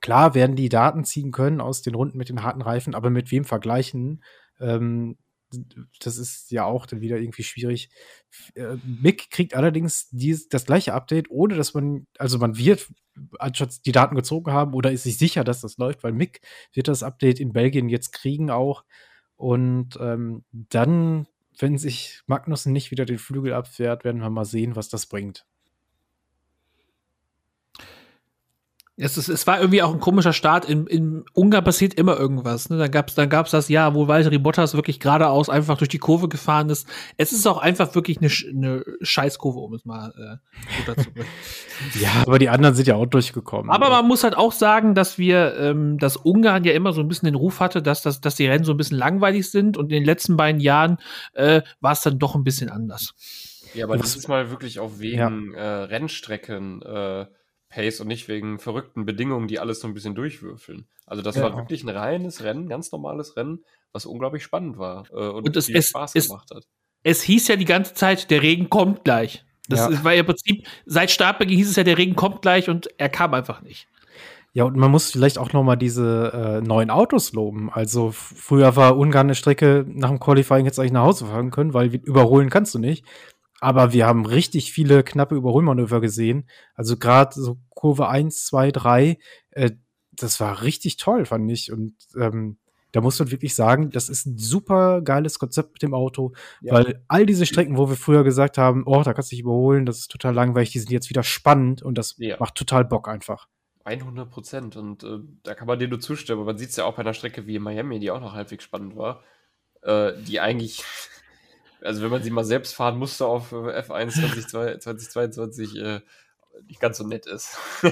Klar werden die Daten ziehen können aus den Runden mit den harten Reifen, aber mit wem vergleichen? Ähm, das ist ja auch dann wieder irgendwie schwierig. Äh, Mick kriegt allerdings dies, das gleiche Update, ohne dass man, also man wird anstatt die Daten gezogen haben oder ist sich sicher, dass das läuft, weil Mick wird das Update in Belgien jetzt kriegen auch. Und ähm, dann, wenn sich Magnussen nicht wieder den Flügel abfährt, werden wir mal sehen, was das bringt. Es, ist, es war irgendwie auch ein komischer Start. In, in Ungarn passiert immer irgendwas. Ne? Dann gab es dann gab's das Jahr, wo Valtteri Bottas wirklich geradeaus einfach durch die Kurve gefahren ist. Es ist auch einfach wirklich eine, eine Scheißkurve, um es mal äh, runterzubringen. [laughs] Ja, aber die anderen sind ja auch durchgekommen. Aber man muss halt auch sagen, dass wir, ähm, dass Ungarn ja immer so ein bisschen den Ruf hatte, dass, dass, dass die Rennen so ein bisschen langweilig sind und in den letzten beiden Jahren äh, war es dann doch ein bisschen anders. Ja, aber Was- dieses Mal wirklich auch wegen äh, Rennstrecken äh, Pace und nicht wegen verrückten Bedingungen, die alles so ein bisschen durchwürfeln. Also das Ja. war wirklich ein reines Rennen, ganz normales Rennen, was unglaublich spannend war äh, und, Und es- viel es- Spaß es- gemacht hat. Es hieß ja die ganze Zeit, der Regen kommt gleich. Das Ja. war ja im Prinzip, seit Startbeginn hieß es ja, der Regen kommt gleich und er kam einfach nicht. Ja, und man muss vielleicht auch noch mal diese äh, neuen Autos loben. Also früher war Ungarn eine Strecke nach dem Qualifying jetzt eigentlich nach Hause fahren können, weil überholen kannst du nicht. Aber wir haben richtig viele knappe Überholmanöver gesehen. Also gerade so Kurve 1, 2, 3, äh, das war richtig toll, fand ich. Und ähm, da muss man wirklich sagen, das ist ein super geiles Konzept mit dem Auto, Ja. weil all diese Strecken, wo wir früher gesagt haben, oh, da kannst du dich überholen, das ist total langweilig, die sind jetzt wieder spannend und das Ja. macht total Bock einfach. 100 Prozent. Und äh, da kann man dir nur zustimmen. Aber man sieht es ja auch bei einer Strecke wie in Miami, die auch noch halbwegs spannend war, äh, die eigentlich, also wenn man sie mal selbst fahren musste auf äh, F1 2022 2022, äh, nicht ganz so nett ist. [laughs]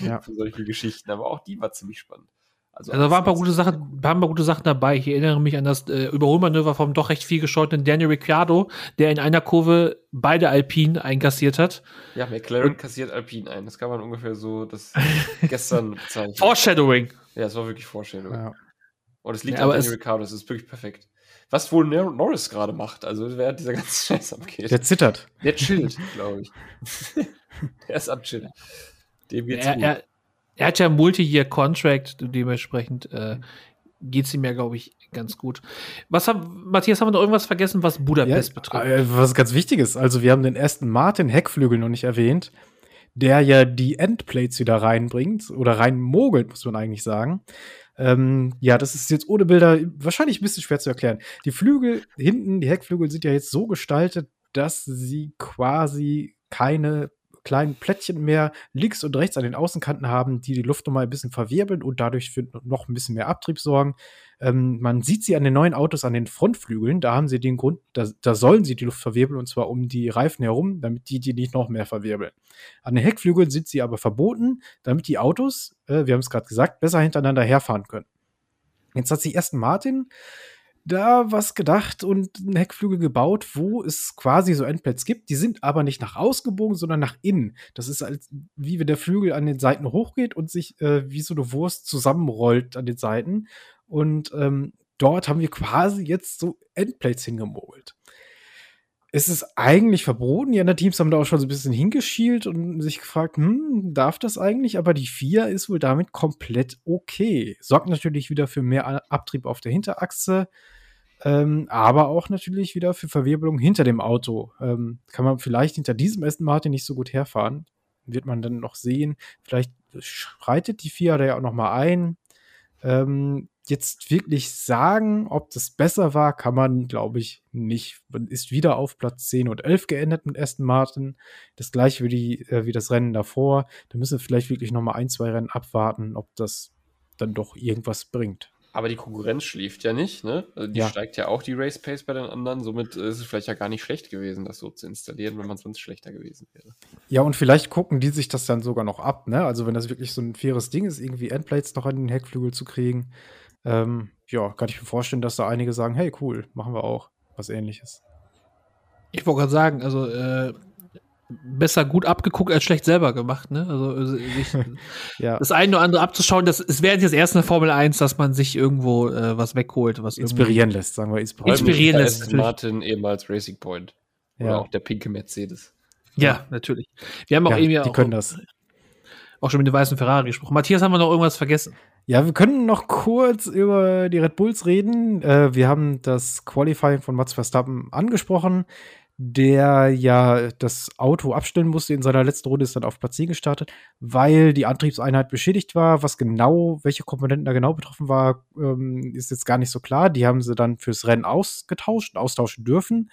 Ja. Für solche Geschichten. Aber auch die war ziemlich spannend. Also, Also da waren ein paar gute Sachen, waren ein paar gute Sachen dabei. Ich erinnere mich an das äh, Überholmanöver vom doch recht viel gescholtenen Daniel Ricciardo, der in einer Kurve beide Alpinen einkassiert hat. Ja, McLaren kassiert Alpine ein. Das kann man ungefähr so das [laughs] gestern bezeichnen. Foreshadowing. Ja, es war wirklich Vorstellung. Ja. Und es liegt Ja, an aber Daniel es- Ricciardo, das ist wirklich perfekt. Was wohl Nor- Norris gerade macht, also während dieser ganze [laughs] Scheiß abgeht. Der zittert. Der [laughs] chillt, glaube ich. [laughs] der ist am Chillen. Dem geht's Er, gut. er, er hat ja einen Multi-Year-Contract, dementsprechend äh, geht's ihm ja, glaube ich, ganz gut. Was haben, Matthias, haben wir noch irgendwas vergessen, was Budapest betrifft? äh, was ganz Wichtiges. Also wir haben den ersten Martin Heckflügel noch nicht erwähnt, der ja die Endplates wieder reinbringt oder reinmogelt, muss man eigentlich sagen. Ähm, ja, das ist jetzt ohne Bilder wahrscheinlich ein bisschen schwer zu erklären. Die Flügel hinten, die Heckflügel sind ja jetzt so gestaltet, dass sie quasi keine kleinen Plättchen mehr links und rechts an den Außenkanten haben, die die Luft nochmal ein bisschen verwirbeln und dadurch für noch ein bisschen mehr Abtrieb sorgen. Ähm, man sieht sie an den neuen Autos an den Frontflügeln. Da haben sie den Grund, da, da sollen sie die Luft verwirbeln und zwar um die Reifen herum, damit die die nicht noch mehr verwirbeln. An den Heckflügeln sind sie aber verboten, damit die Autos, äh, wir haben es gerade gesagt, besser hintereinander herfahren können. Jetzt hat sich Aston Martin da was gedacht und einen Heckflügel gebaut, wo es quasi so Endplates gibt. Die sind aber nicht nach ausgebogen, sondern nach innen. Das ist als wie wenn der Flügel an den Seiten hochgeht und sich äh, wie so eine Wurst zusammenrollt an den Seiten. Und ähm, dort haben wir quasi jetzt so Endplates hingemogelt. Es ist eigentlich verboten. Die anderen Teams haben da auch schon so ein bisschen hingeschielt und sich gefragt, hm, darf das eigentlich? Aber die 4 ist wohl damit komplett okay. Sorgt natürlich wieder für mehr Abtrieb auf der Hinterachse, ähm, aber auch natürlich wieder für Verwirbelung hinter dem Auto. Ähm, kann man vielleicht hinter diesem Aston Martin nicht so gut herfahren. Wird man dann noch sehen. Vielleicht schreitet die 4 da ja auch noch mal ein. Ähm, jetzt wirklich sagen, ob das besser war, kann man, glaube ich, nicht. Man ist wieder auf Platz 10 und 11 geendet mit Aston Martin. Das gleiche wie, die, äh, wie das Rennen davor. Da müssen wir vielleicht wirklich noch mal ein, zwei Rennen abwarten, ob das dann doch irgendwas bringt. Aber die Konkurrenz schläft ja nicht, ne? Also die Ja. steigt ja auch die Race Pace bei den anderen. Somit ist es vielleicht ja gar nicht schlecht gewesen, das so zu installieren, wenn man sonst schlechter gewesen wäre. Ja, und vielleicht gucken die sich das dann sogar noch ab, ne? Also, wenn das wirklich so ein faires Ding ist, irgendwie Endplates noch an den Heckflügel zu kriegen, ähm, ja, kann ich mir vorstellen, dass da einige sagen, hey, cool, machen wir auch was ähnliches. Ich wollte gerade sagen, also äh, besser gut abgeguckt als schlecht selber gemacht, ne? Also äh, [laughs] sich Ja, das eine oder andere abzuschauen, das es wäre jetzt erst eine Formel 1, dass man sich irgendwo äh, was wegholt, was irgendwie- inspirieren lässt, sagen wir inspirieren. Inspirieren lässt, natürlich. Martin ehemals Racing Point. Oder Ja. auch der pinke Mercedes. Ja, natürlich. Wir haben auch Ja, eben ja die auch, können das. auch schon mit dem weißen Ferrari gesprochen. Matthias, haben wir noch irgendwas vergessen? Ja, wir können noch kurz über die Red Bulls reden. Äh, wir haben das Qualifying von Max Verstappen angesprochen, der ja das Auto abstellen musste in seiner letzten Runde, ist dann auf Platz 10 gestartet, weil die Antriebseinheit beschädigt war. Was genau, welche Komponenten da genau betroffen war, ähm, ist jetzt gar nicht so klar. Die haben sie dann fürs Rennen ausgetauscht, austauschen dürfen.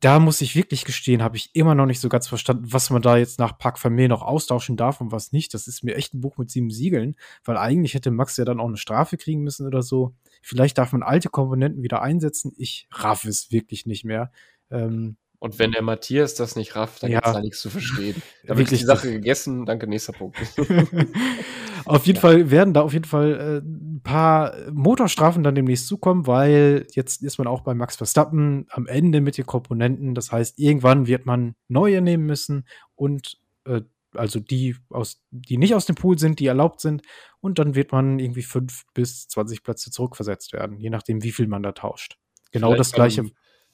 Da muss ich wirklich gestehen, habe ich immer noch nicht so ganz verstanden, was man da jetzt nach Park Vermeer noch austauschen darf und was nicht. Das ist mir echt ein Buch mit sieben Siegeln, weil eigentlich hätte Max ja dann auch eine Strafe kriegen müssen oder so. Vielleicht darf man alte Komponenten wieder einsetzen. Ich raff es wirklich nicht mehr. Ähm, Und wenn der Matthias das nicht rafft, dann Ja. gibt's da nichts zu verstehen. [laughs] Da wird Wirklich, die Sache gegessen. Danke, nächster Punkt. [laughs] auf jeden Fall werden da auf jeden Fall äh, ein paar Motorstrafen dann demnächst zukommen, weil jetzt ist man auch bei Max Verstappen am Ende mit den Komponenten. Das heißt, irgendwann wird man neue nehmen müssen und äh, also die aus, die nicht aus dem Pool sind, die erlaubt sind, und dann wird man irgendwie fünf bis 20 Plätze zurückversetzt werden, je nachdem, wie viel man da tauscht. Genau Vielleicht das gleiche.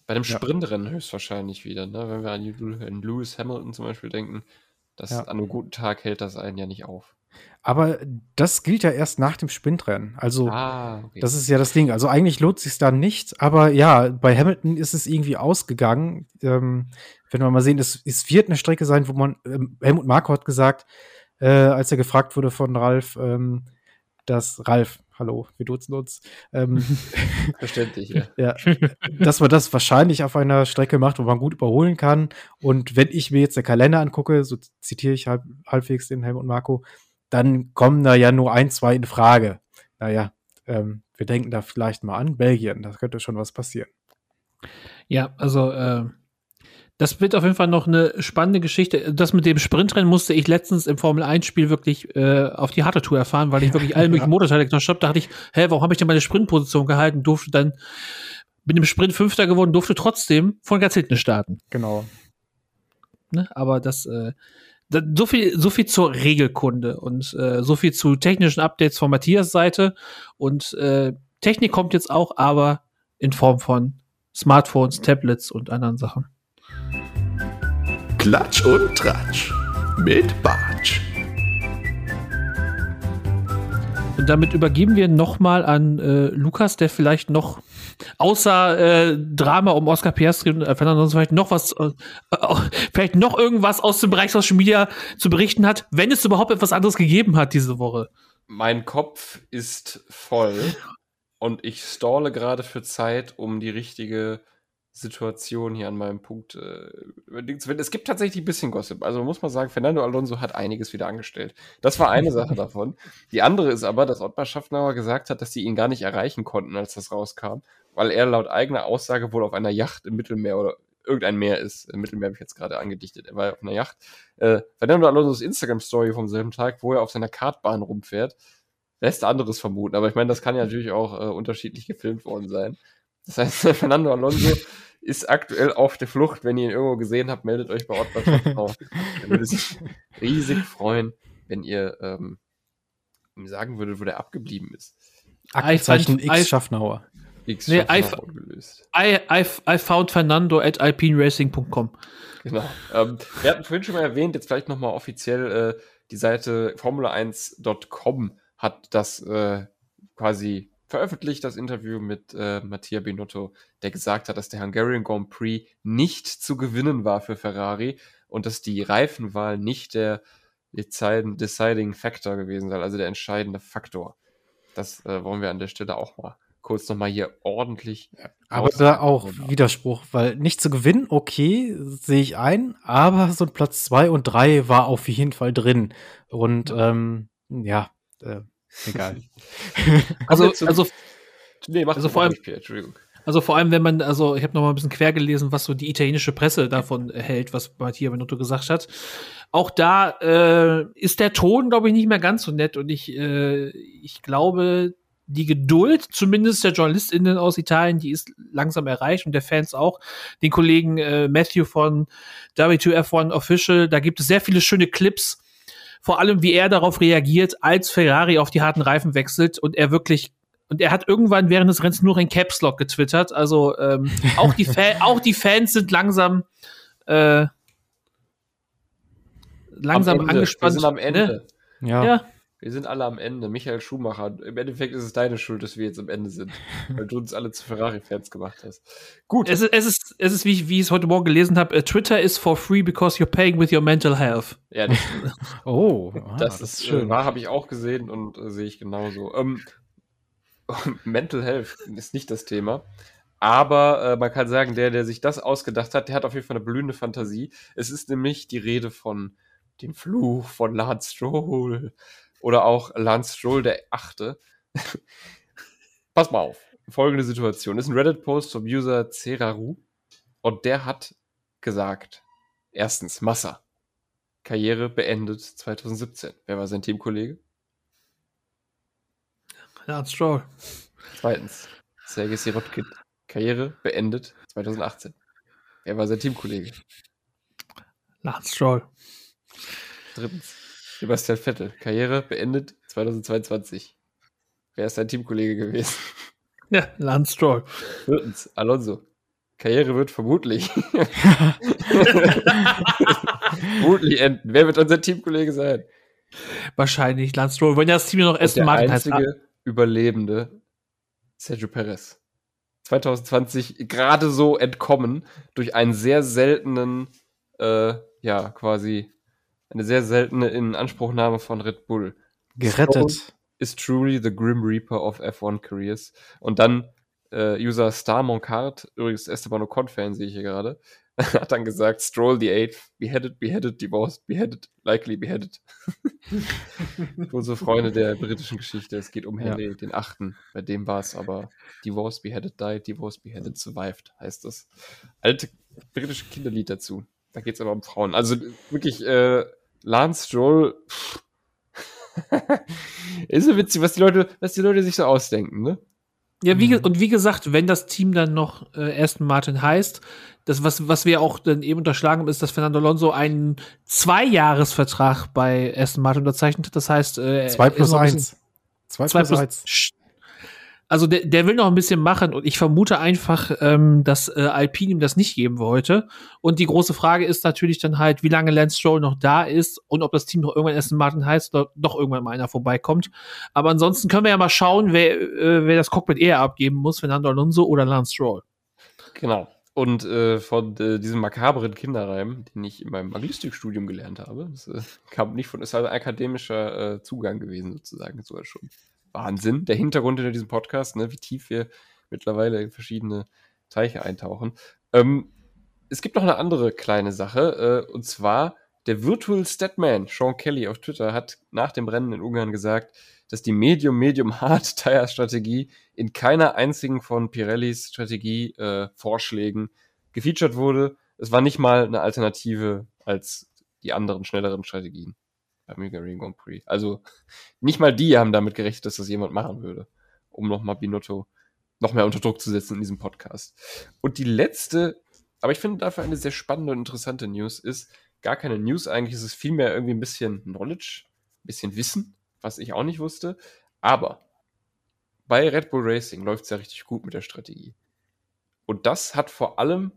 Bei Ja. Sprintrennen höchstwahrscheinlich wieder, ne? wenn wir an, Lew- an Lewis Hamilton zum Beispiel denken. Das, Ja. An einem guten Tag hält das einen ja nicht auf. Aber das gilt ja erst nach dem Sprintrennen. Also, Ah, okay. das ist ja das Ding. Also, eigentlich lohnt sich dann nicht. Aber ja, bei Hamilton ist es irgendwie ausgegangen. Ähm, wenn wir mal sehen, es, es wird eine Strecke sein, wo man, ähm, Helmut Marko hat gesagt, äh, als er gefragt wurde von Ralf, ähm, dass Ralf, hallo, wir duzen uns, ähm, [laughs] verständlich, ja. ja, dass man das wahrscheinlich auf einer Strecke macht, wo man gut überholen kann. Und wenn ich mir jetzt den Kalender angucke, so zitiere ich halb, halbwegs den Helmut Marco, dann kommen da ja nur ein, zwei in Frage. Naja, ähm, wir denken da vielleicht mal an Belgien, da könnte schon was passieren. Ja, also äh, das wird auf jeden Fall noch eine spannende Geschichte. Das mit dem Sprintrennen musste ich letztens im Formel 1-Spiel wirklich äh, auf die harte Tour erfahren, weil ich wirklich alle möglichen Motorteile getauscht habe. Da dachte ich, hä, warum habe ich denn meine Sprintposition gehalten? Durfte dann bin im Sprint Fünfter geworden, durfte trotzdem von ganz hinten starten. Genau. Ne? Aber das, äh, da, so viel, so viel zur Regelkunde und äh, so viel zu technischen Updates von Matthias Seite. Und äh, Technik kommt jetzt auch, aber in Form von Smartphones, Tablets und anderen Sachen. Klatsch und Tratsch mit Bartsch. Und damit übergeben wir nochmal an äh, Lukas, der vielleicht noch außer äh, Drama um Oscar Piastri und äh, Fernando vielleicht noch was, äh, äh, vielleicht noch irgendwas aus dem Bereich Social Media zu berichten hat, wenn es überhaupt etwas anderes gegeben hat diese Woche. Mein Kopf ist voll und ich stalle gerade für Zeit, um die richtige Situation hier an meinem Punkt äh. Es gibt tatsächlich ein bisschen Gossip. Also muss man sagen, Fernando Alonso hat einiges wieder angestellt. Das war eine Sache [laughs] davon. Die andere ist aber, dass Ottmar Schaffnauer gesagt hat, dass sie ihn gar nicht erreichen konnten, als das rauskam, weil er laut eigener Aussage wohl auf einer Yacht im Mittelmeer oder irgendein Meer ist. Im Mittelmeer habe ich jetzt gerade angedichtet. Er war auf einer Yacht. Äh, Fernando Alonso's Instagram-Story vom selben Tag, wo er auf seiner Kartbahn rumfährt, lässt anderes vermuten. Aber ich meine, das kann ja natürlich auch äh, unterschiedlich gefilmt worden sein. Das heißt, [laughs] Fernando Alonso ist aktuell auf der Flucht. Wenn ihr ihn irgendwo gesehen habt, meldet euch bei Schaffnauer. [laughs] Er würde sich riesig freuen, wenn ihr ähm, ihm sagen würdet, wo der abgeblieben ist. Aktenzeichen I find- I- X Schaffnauer. X Nee, Schaffnauer I- ungelöst. I, I, I found Fernando at alpineracing.com. Genau. Ähm, wir hatten vorhin schon mal erwähnt, jetzt vielleicht nochmal offiziell äh, die Seite Formula1.com hat das äh, quasi veröffentlicht, das Interview mit äh, Mattia Binotto, der gesagt hat, dass der Hungarian Grand Prix nicht zu gewinnen war für Ferrari und dass die Reifenwahl nicht der deciding, Factor gewesen sei, also der entscheidende Faktor. Das äh, wollen wir an der Stelle auch mal kurz nochmal hier ordentlich. Aber da auch Widerspruch, weil nicht zu gewinnen, okay, sehe ich ein, aber so ein Platz zwei und drei war auf jeden Fall drin. Und ähm, ja, äh, egal. [laughs] Also, also, Nee, mach Also vor allem- Entschuldigung. also vor allem, wenn man, also ich habe noch mal ein bisschen quer gelesen, was so die italienische Presse davon hält, was Mattia Benotto gesagt hat. Auch da äh, ist der Ton, glaube ich, nicht mehr ganz so nett und ich, äh, ich glaube, die Geduld, zumindest der JournalistInnen aus Italien, die ist langsam erreicht und der Fans auch. Den Kollegen äh, Matthew von W2F1 Official, da gibt es sehr viele schöne Clips, vor allem wie er darauf reagiert, als Ferrari auf die harten Reifen wechselt und er wirklich und er hat irgendwann während des Rennens nur in Caps Lock getwittert. Also ähm, [laughs] auch, die Fa auch die Fans sind langsam äh, langsam Am Ende. angespannt. Wir sind am Ne? Ende. Ja, Ja, Wir sind alle am Ende. Michael Schumacher. Im Endeffekt ist es deine Schuld, dass wir jetzt am Ende sind. [laughs] weil du uns alle zu Ferrari-Fans gemacht hast. Gut. es ist, es ist, es ist wie, ich- wie ich es heute Morgen gelesen habe, äh, Twitter is for free because you're paying with your mental health. ja, das, [laughs] oh, ah, das, ist schön. War, habe ich auch gesehen und äh, sehe ich genauso. Ähm, [laughs] Mental Health ist nicht das Thema. Aber äh, man kann sagen, der, der sich das ausgedacht hat, der hat auf jeden Fall eine blühende Fantasie. Es ist nämlich die Rede von dem Fluch von Lance Stroll oder auch Lance Stroll der Achte. [laughs] Pass mal auf. Folgende Situation. ist ein Reddit-Post vom User Ceraru und der hat gesagt, erstens Massa. Karriere beendet 2017. Wer war sein Teamkollege? Lance Stroll. Zweitens, Sergei Sirotkin. Karriere beendet 2018. Wer war sein Teamkollege? Lance Stroll. Drittens, Sebastian Vettel. Karriere beendet 2022. Wer ist sein Teamkollege gewesen? [laughs] Ja, Lance Stroll. Viertens, Alonso. Karriere wird vermutlich [laughs] Vermutlich enden. Wer wird unser Teamkollege sein? Wahrscheinlich Lance Stroll. Wenn das Team noch Aston der Martin heißt. einzige Überlebende Sergio Perez. 2020 gerade so entkommen durch einen sehr seltenen, äh, ja, quasi eine sehr seltene Inanspruchnahme von Red Bull. Gerettet. Is truly the Grim Reaper of F1 Careers. Und dann äh, User Star Moncard, übrigens Esteban Ocon-Fan sehe ich hier gerade, [laughs] hat dann gesagt, Stroll the Eighth, beheaded, beheaded, divorced, beheaded, likely beheaded. [laughs] Unsere Freunde der britischen Geschichte, es geht um Ja. Henry, den Achten. Bei dem war es aber divorced, beheaded, died, divorced, beheaded, survived, heißt das. Alte britische Kinderlied dazu. Da geht es aber um Frauen. Also wirklich, äh, Lance Stroll, pff. [laughs] ist so witzig, was die Leute, was die Leute sich so ausdenken, ne? Ja, wie, Mhm. und wie gesagt, wenn das Team dann noch äh, Aston Martin heißt, das, was, was wir auch dann eben unterschlagen haben, ist, dass Fernando Alonso einen Zweijahresvertrag bei Aston Martin unterzeichnet hat. Das heißt, äh, Zwei er ist plus noch ein bisschen- eins. Zwei Zwei plus plus eins. Also der, der will noch ein bisschen machen und ich vermute einfach, ähm, dass äh, Alpine ihm das nicht geben wollte. Und die große Frage ist natürlich dann halt, wie lange Lance Stroll noch da ist und ob das Team noch irgendwann Aston Martin heißt oder doch irgendwann mal einer vorbeikommt. Aber ansonsten können wir ja mal schauen, wer, äh, wer das Cockpit eher abgeben muss, Fernando Alonso oder Lance Stroll. Genau. Und äh, von äh, diesem makabren Kinderreim, den ich in meinem Anglistikstudium gelernt habe, das äh, kam nicht von, ist also akademischer äh, Zugang gewesen sozusagen, war schon Wahnsinn. Der Hintergrund hinter diesem Podcast, ne, wie tief wir mittlerweile in verschiedene Teiche eintauchen. Ähm, es gibt noch eine andere kleine Sache, äh, und zwar der Virtual Statman, Sean Kelly auf Twitter, hat nach dem Rennen in Ungarn gesagt, dass die Medium-Medium-Hard-Tire-Strategie [laughs] in keiner einzigen von Pirellis Strategie-Vorschlägen gefeatured wurde. Es war nicht mal eine Alternative als die anderen schnelleren Strategien beim Hungarian Grand Prix. Also [laughs] nicht mal die haben damit gerechnet, dass das jemand machen würde, um nochmal Binotto noch mehr unter Druck zu setzen in diesem Podcast. Und die letzte, aber ich finde dafür eine sehr spannende und interessante News ist gar keine News eigentlich, es ist vielmehr irgendwie ein bisschen Knowledge, ein bisschen Wissen, was ich auch nicht wusste. Aber bei Red Bull Racing läuft es ja richtig gut mit der Strategie. Und das hat vor allem,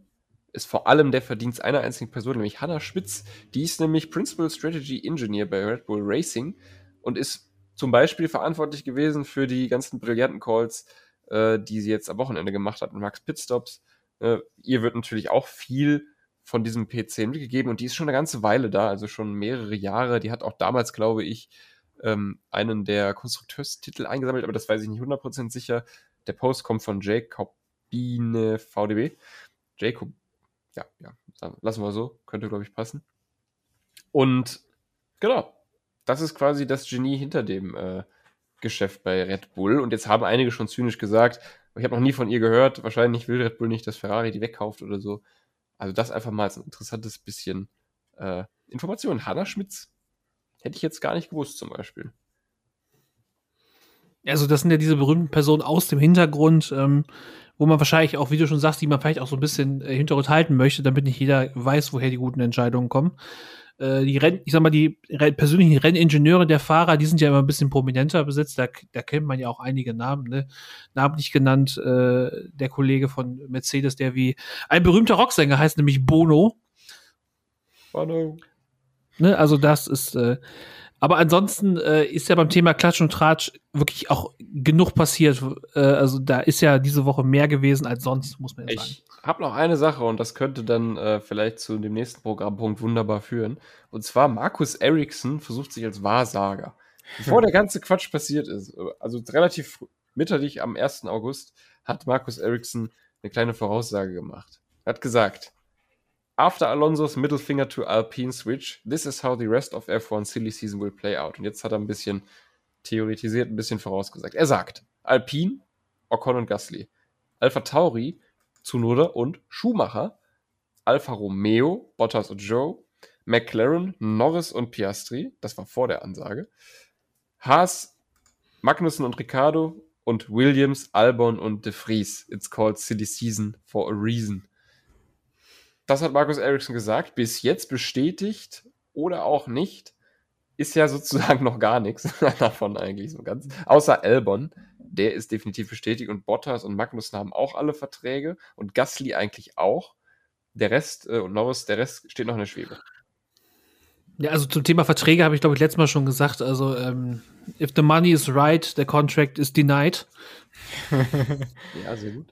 ist vor allem der Verdienst einer einzigen Person, nämlich Hannah Spitz. Die ist nämlich Principal Strategy Engineer bei Red Bull Racing und ist zum Beispiel verantwortlich gewesen für die ganzen brillanten Calls, äh, die sie jetzt am Wochenende gemacht hat mit Max Pitstops. Äh, ihr wird natürlich auch viel von diesem P10 mitgegeben und die ist schon eine ganze Weile da, also schon mehrere Jahre. Die hat auch damals, glaube ich, ähm, einen der Konstrukteurstitel eingesammelt, aber das weiß ich nicht 100% sicher. Der Post kommt von Jacobine VDB. Jacob, ja, ja, lassen wir so, könnte, glaube ich, passen. Und genau, das ist quasi das Genie hinter dem äh, Geschäft bei Red Bull. Und jetzt haben einige schon zynisch gesagt, ich habe noch nie von ihr gehört, wahrscheinlich will Red Bull nicht, dass Ferrari die wegkauft oder so. Also das einfach mal als ein interessantes bisschen äh, Information. Hanna Schmitz hätte ich jetzt gar nicht gewusst zum Beispiel. Also das sind ja diese berühmten Personen aus dem Hintergrund, ähm, wo man wahrscheinlich auch, wie du schon sagst, die man vielleicht auch so ein bisschen äh, Hintergrund halten möchte, damit nicht jeder weiß, woher die guten Entscheidungen kommen. Äh, die Renn, ich sag mal, die Renn persönlichen Renningenieure der Fahrer, die sind ja immer ein bisschen prominenter besetzt. Da, da kennt man ja auch einige Namen, ne? Namentlich genannt äh, der Kollege von Mercedes, der wie ein berühmter Rocksänger heißt, nämlich Bono. Bono. Ne? Also das ist, äh, aber ansonsten äh, ist ja beim Thema Klatsch und Tratsch wirklich auch genug passiert. Äh, also da ist ja diese Woche mehr gewesen als sonst, muss man ja sagen. Ich habe noch eine Sache und das könnte dann äh, vielleicht zu dem nächsten Programmpunkt wunderbar führen. Und zwar Markus Eriksson versucht sich als Wahrsager. Bevor der ganze Quatsch passiert ist, also relativ mitterlich am 1. August, hat Markus Eriksson eine kleine Voraussage gemacht. Er hat gesagt, After Alonso's middle finger to Alpine switch, this is how the rest of F1 silly season will play out. Und jetzt hat er ein bisschen theoretisiert, ein bisschen vorausgesagt. Er sagt, Alpine, Ocon und Gasly, Alpha Tauri, Tsunoda und Schumacher, Alfa Romeo, Bottas und Joe, McLaren, Norris und Piastri, das war vor der Ansage, Haas, Magnussen und Ricardo und Williams, Albon und De Vries. It's called Silly Season for a reason. Das hat Markus Eriksson gesagt, bis jetzt bestätigt oder auch nicht, ist ja sozusagen [laughs] noch gar nichts davon eigentlich so ganz. Außer Albon, der ist definitiv bestätigt und Bottas und Magnussen haben auch alle Verträge und Gasly eigentlich auch. Der Rest äh, und Norris, der Rest steht noch in der Schwebe. Ja, also zum Thema Verträge habe ich, glaube ich, letztes Mal schon gesagt. Also, ähm, if the money is right, the contract is denied. [laughs] Ja, sehr gut.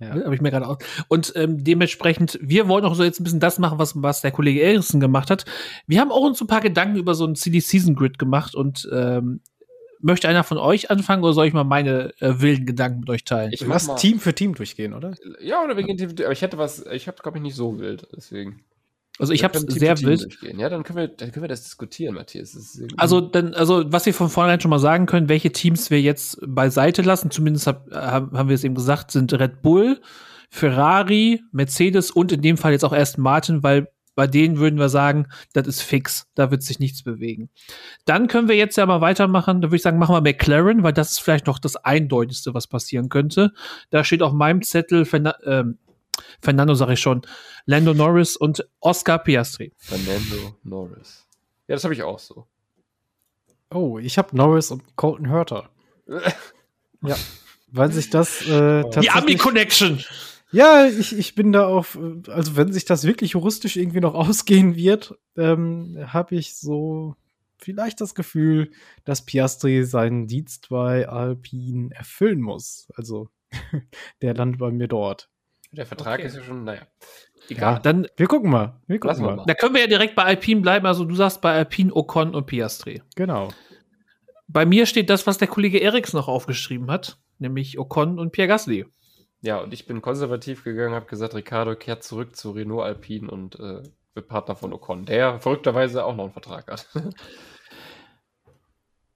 Ja. Habe ich mir gerade aus. Und ähm, dementsprechend, wir wollen auch so jetzt ein bisschen das machen, was, was der Kollege Eriksson gemacht hat. Wir haben auch uns ein paar Gedanken über so ein Silly Season Grid gemacht und ähm, möchte einer von euch anfangen oder soll ich mal meine äh, wilden Gedanken mit euch teilen? Ich mal- Team für Team durchgehen, oder? Ja, oder wir gehen Team, aber ich hätte was, ich habe glaube ich nicht so wild, deswegen. Also ich habe es sehr wild. Ja, dann können wir, dann können wir das diskutieren, Matthias. Das. Also, dann, also, was wir von vornherein schon mal sagen können, welche Teams wir jetzt beiseite lassen, zumindest hab, hab, haben wir es eben gesagt, sind Red Bull, Ferrari, Mercedes und in dem Fall jetzt auch erst Martin, weil bei denen würden wir sagen, das ist fix, da wird sich nichts bewegen. Dann können wir jetzt ja mal weitermachen, da würde ich sagen, machen wir McLaren, weil das ist vielleicht noch das Eindeutigste, was passieren könnte. Da steht auf meinem Zettel ähm, Fernando, sage ich schon, Lando Norris und Oscar Piastri. Fernando Norris. Ja, das habe ich auch so. Oh, ich habe Norris und Colton Hurter. [laughs] ja, weil sich das äh, Die tatsächlich. Ami-Connection! Ja, ich, ich bin da auf, also wenn sich das wirklich juristisch irgendwie noch [laughs] ausgehen wird, ähm, habe ich so vielleicht das Gefühl, dass Piastri seinen Dienst bei Alpine erfüllen muss. Also [laughs] der landet bei mir dort. Der Vertrag Okay. ist ja schon, naja. Ja, Egal. Dann Wir gucken mal. Wir gucken mal. Da können wir ja direkt bei Alpine bleiben. Also du sagst bei Alpine Ocon und Piastri. Genau. Bei mir steht das, was der Kollege Eriks noch aufgeschrieben hat, nämlich Ocon und Pierre Gasly. Ja, und ich bin konservativ gegangen, habe gesagt, Ricardo kehrt zurück zu Renault Alpine und äh, wird Partner von Ocon, der verrückterweise auch noch einen Vertrag hat. [laughs]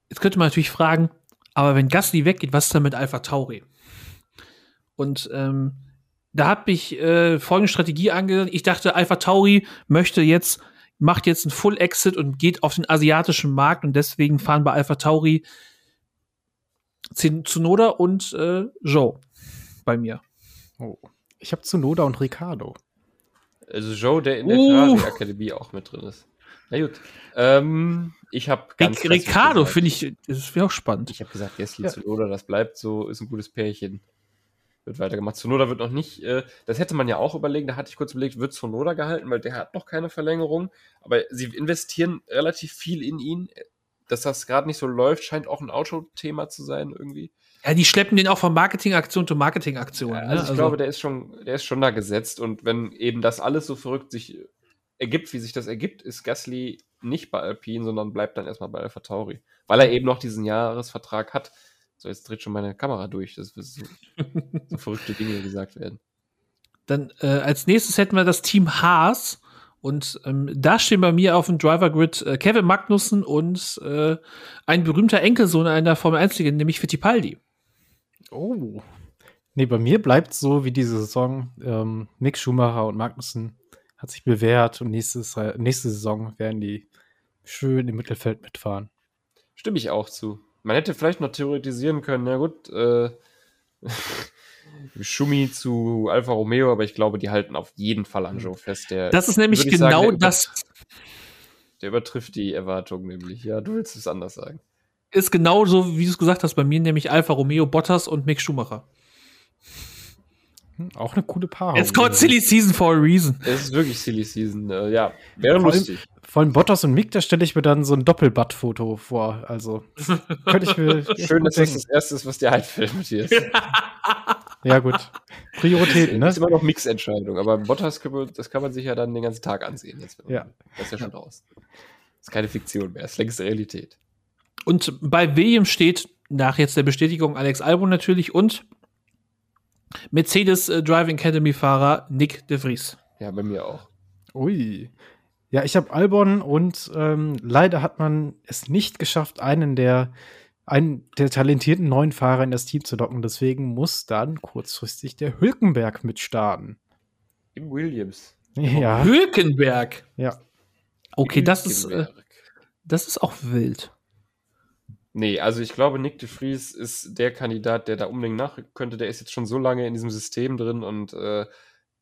Jetzt könnte man natürlich fragen, aber wenn Gasly weggeht, was ist dann mit Alpha Tauri? Und ähm, da habe ich äh, folgende Strategie angewandt. Ich dachte, Alpha Tauri möchte jetzt, macht jetzt einen Full Exit und geht auf den asiatischen Markt und deswegen fahren bei Alpha Tauri Tsun- Tsunoda und äh, Joe bei mir. Oh. Ich habe Tsunoda und Ricardo. Also Joe, der in der Uh. Ferrari Akademie auch mit drin ist. Na gut. Ähm, ich habe Ric- Ricardo finde ich, das wäre auch spannend. Ich habe gesagt, Gasly Ja. Tsunoda, das bleibt so, ist ein gutes Pärchen. Wird weitergemacht. Tsunoda wird noch nicht, äh, das hätte man ja auch überlegen, da hatte ich kurz überlegt, wird Tsunoda gehalten, weil der hat noch keine Verlängerung. Aber sie investieren relativ viel in ihn. Dass das gerade nicht so läuft, scheint auch ein Autothema zu sein irgendwie. Ja, die schleppen den auch von Marketingaktion zu Marketingaktion. Ja, ne? also ich glaube, der ist schon, der ist schon da gesetzt und wenn eben das alles so verrückt sich ergibt, wie sich das ergibt, ist Gasly nicht bei Alpine, sondern bleibt dann erstmal bei Alpha Tauri, weil er eben noch diesen Jahresvertrag hat. So, jetzt dreht schon meine Kamera durch, dass so, [laughs] so verrückte Dinge gesagt werden. Dann äh, als nächstes hätten wir das Team Haas. Und ähm, da stehen bei mir auf dem Driver Grid äh, Kevin Magnussen und äh, ein berühmter Enkelsohn einer Formel 1 Liga, nämlich Fittipaldi. Oh. Nee, bei mir bleibt so wie diese Saison. Ähm, Mick Schumacher und Magnussen hat sich bewährt und nächstes, nächste Saison werden die schön im Mittelfeld mitfahren. Stimme ich auch zu. Man hätte vielleicht noch theoretisieren können, na gut, äh, [laughs] Schumi zu Alfa Romeo, aber ich glaube, die halten auf jeden Fall an Joe fest. Der, Das ist nämlich sagen, genau der das, Der übertrifft die Erwartungen nämlich. Ja, du willst es anders sagen. ist genau so, wie du es gesagt hast, bei mir, nämlich Alfa Romeo, Bottas und Mick Schumacher. Hm, Auch eine coole Paarung. It's called Silly Season for a reason. Es ist wirklich Silly Season. Äh, ja, wäre lustig. Vor allem Bottas und Mick, da stelle ich mir dann so ein Doppelbutt-Foto vor. Also, könnte ich mir. [laughs] Schön, dass das denken. das Erste ist, was dir einfällt, Matthias. Ja, gut. Prioritäten, ne? Das ist immer noch Mix-Entscheidung, aber Bottas, das kann man sich ja dann den ganzen Tag ansehen. Jetzt, Ja. Das ist ja schon draußen. Das ist keine Fiktion mehr, das ist längst Realität. Und bei Williams steht nach jetzt der Bestätigung Alex Albon natürlich und Mercedes äh, Driving Academy Fahrer Nick de Vries. Ja, bei mir auch. Ui. Ja, ich habe Albon und ähm, leider hat man es nicht geschafft, einen der, einen der talentierten neuen Fahrer in das Team zu locken. Deswegen muss dann kurzfristig der Hülkenberg mitstarten. Im Williams. Ja, Hülkenberg. ja. Okay, das ist, äh, das ist auch wild. Nee, also ich glaube, Nick de Vries ist der Kandidat, der da unbedingt nachrücken könnte. Der ist jetzt schon so lange in diesem System drin und äh,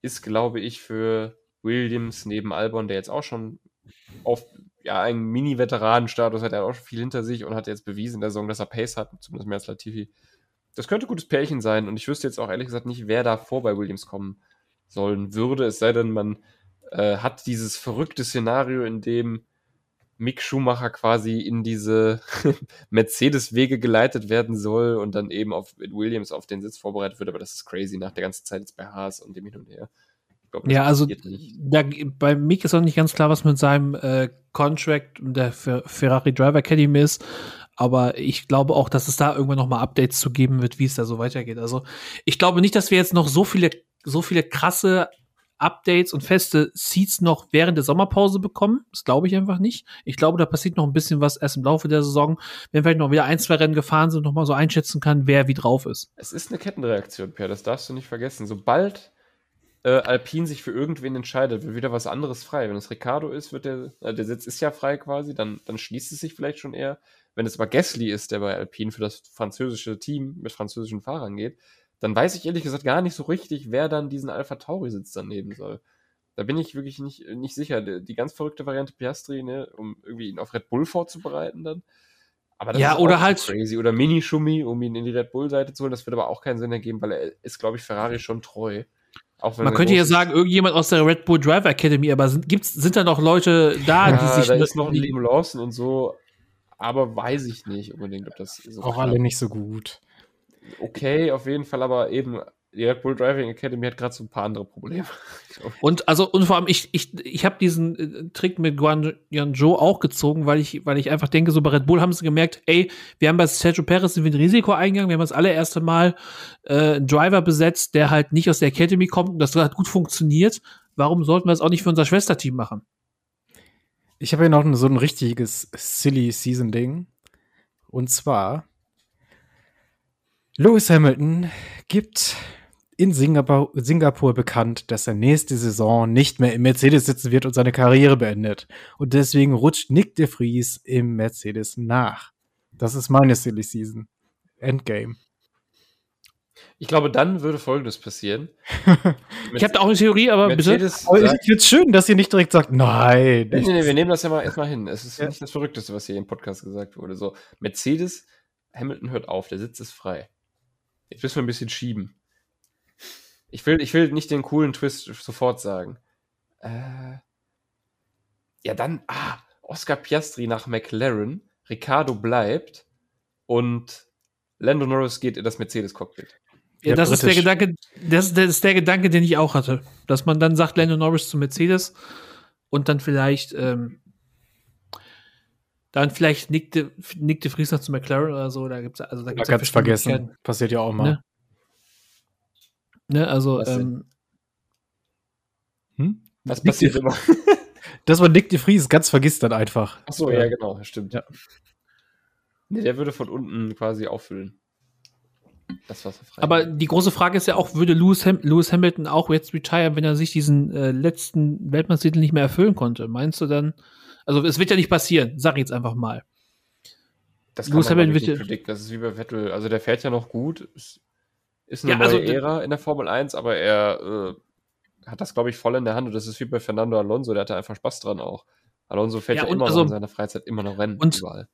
ist, glaube ich, für Williams neben Albon, der jetzt auch schon auf ja, einen Mini-Veteranenstatus hat, er auch schon viel hinter sich und hat jetzt bewiesen in der Saison, dass er Pace hat, zumindest mehr als Latifi. Das könnte ein gutes Pärchen sein und ich wüsste jetzt auch ehrlich gesagt nicht, wer da vor bei Williams kommen sollen würde, es sei denn, man äh, hat dieses verrückte Szenario, in dem Mick Schumacher quasi in diese [laughs] Mercedes-Wege geleitet werden soll und dann eben auf Williams auf den Sitz vorbereitet wird. Aber das ist crazy nach der ganzen Zeit jetzt bei Haas und dem Hin und Her. Glaub, ja, also da, bei Mick ist auch nicht ganz klar, was mit seinem äh, Contract und der Ferrari Driver Academy ist. Aber ich glaube auch, dass es da irgendwann noch mal Updates zu geben wird, wie es da so weitergeht. Also ich glaube nicht, dass wir jetzt noch so viele, so viele krasse Updates und feste Seats noch während der Sommerpause bekommen. Das glaube ich einfach nicht. Ich glaube, da passiert noch ein bisschen was erst im Laufe der Saison, wenn vielleicht noch wieder ein, zwei Rennen gefahren sind, noch mal so einschätzen kann, wer wie drauf ist. Es ist eine Kettenreaktion, Per, das darfst du nicht vergessen. Sobald äh, Alpine sich für irgendwen entscheidet, wird wieder was anderes frei. Wenn es Ricardo ist, wird der, äh, der Sitz ist ja frei quasi, dann, dann schließt es sich vielleicht schon eher. Wenn es aber Gasly ist, der bei Alpine für das französische Team mit französischen Fahrern geht, dann weiß ich ehrlich gesagt gar nicht so richtig, wer dann diesen Alpha Tauri-Sitz dann nehmen soll. Da bin ich wirklich nicht, nicht sicher. Die, die ganz verrückte Variante Piastri, ne, um irgendwie ihn auf Red Bull vorzubereiten dann. Aber das ja, ist oder halt crazy. Oder Mini-Schummi, um ihn in die Red Bull-Seite zu holen. Das wird aber auch keinen Sinn ergeben, weil er ist, glaube ich, Ferrari schon treu. Man könnte ja sagen, irgendjemand aus der Red Bull Driver Academy, aber sind, gibt's, sind da noch Leute da, ja, die sich. Da ist noch ein Liam Lawson und so, aber weiß ich nicht unbedingt, ob das so. Auch alle nicht so gut. Okay, auf jeden Fall, aber eben die Red Bull Driving Academy hat gerade so ein paar andere Probleme. [laughs] Und also und vor allem ich ich ich habe diesen äh, Trick mit Guan Zhou auch gezogen, weil ich weil ich einfach denke, so bei Red Bull haben sie gemerkt, ey, wir haben bei Sergio Perez ein Risiko eingegangen, wir haben das allererste Mal äh, einen Driver besetzt, der halt nicht aus der Academy kommt und das hat gut funktioniert. Warum sollten wir das auch nicht für unser Schwesterteam machen? Ich habe hier noch so ein richtiges silly Season Ding und zwar Lewis Hamilton gibt in Singapur, Singapur bekannt, dass er nächste Saison nicht mehr im Mercedes sitzen wird und seine Karriere beendet. Und deswegen rutscht Nick de Vries im Mercedes nach. Das ist meine Silly Season. Endgame. Ich glaube, dann würde Folgendes passieren. [laughs] ich habe da auch eine Theorie, aber Mercedes bitte. Aber ich finde es schön, dass ihr nicht direkt sagt, nein. Nee, nee, nee, wir nehmen das ja mal erstmal hin. Es ist ja. nicht das Verrückteste, was hier im Podcast gesagt wurde. So, Mercedes, Hamilton hört auf, der Sitz ist frei. Jetzt müssen wir ein bisschen schieben. Ich will, ich will nicht den coolen Twist sofort sagen. Äh, ja, dann, ah, Oscar Piastri nach McLaren, Ricardo bleibt und Lando Norris geht in das Mercedes-Cockpit. Ja, das ist der Gedanke, das, das, ist der Gedanke, den ich auch hatte. Dass man dann sagt, Lando Norris zu Mercedes und dann vielleicht, ähm, dann vielleicht nickte, nickte Friesner zu McLaren oder so. Da gibt's, also da gibt's ja ganz vergessen. Passiert ja auch mal. Ne? Ne, also, Was ähm, hm? Was passiert immer? [laughs] Dass man Nick de Vries ganz vergisst dann einfach. Ach so, ja, ja genau, stimmt. Ja. Nee, der würde von unten quasi auffüllen. Das war so frei. Aber die große Frage ist ja auch, würde Lewis, Ham Lewis Hamilton auch jetzt retire, wenn er sich diesen äh, letzten Weltmeistertitel nicht mehr erfüllen konnte? Meinst du dann? Also es wird ja nicht passieren, sag ich jetzt einfach mal. Das kann Lewis man Hamilton nicht predict. Das ist wie bei Vettel. Also der fährt ja noch gut, ist ist eine ja, neue also, Ära in der Formel 1, aber er äh, hat das, glaube ich, voll in der Hand. Und das ist wie bei Fernando Alonso, der hatte einfach Spaß dran auch. Alonso fährt ja, ja immer also, noch in seiner Freizeit immer noch Rennen und, überall.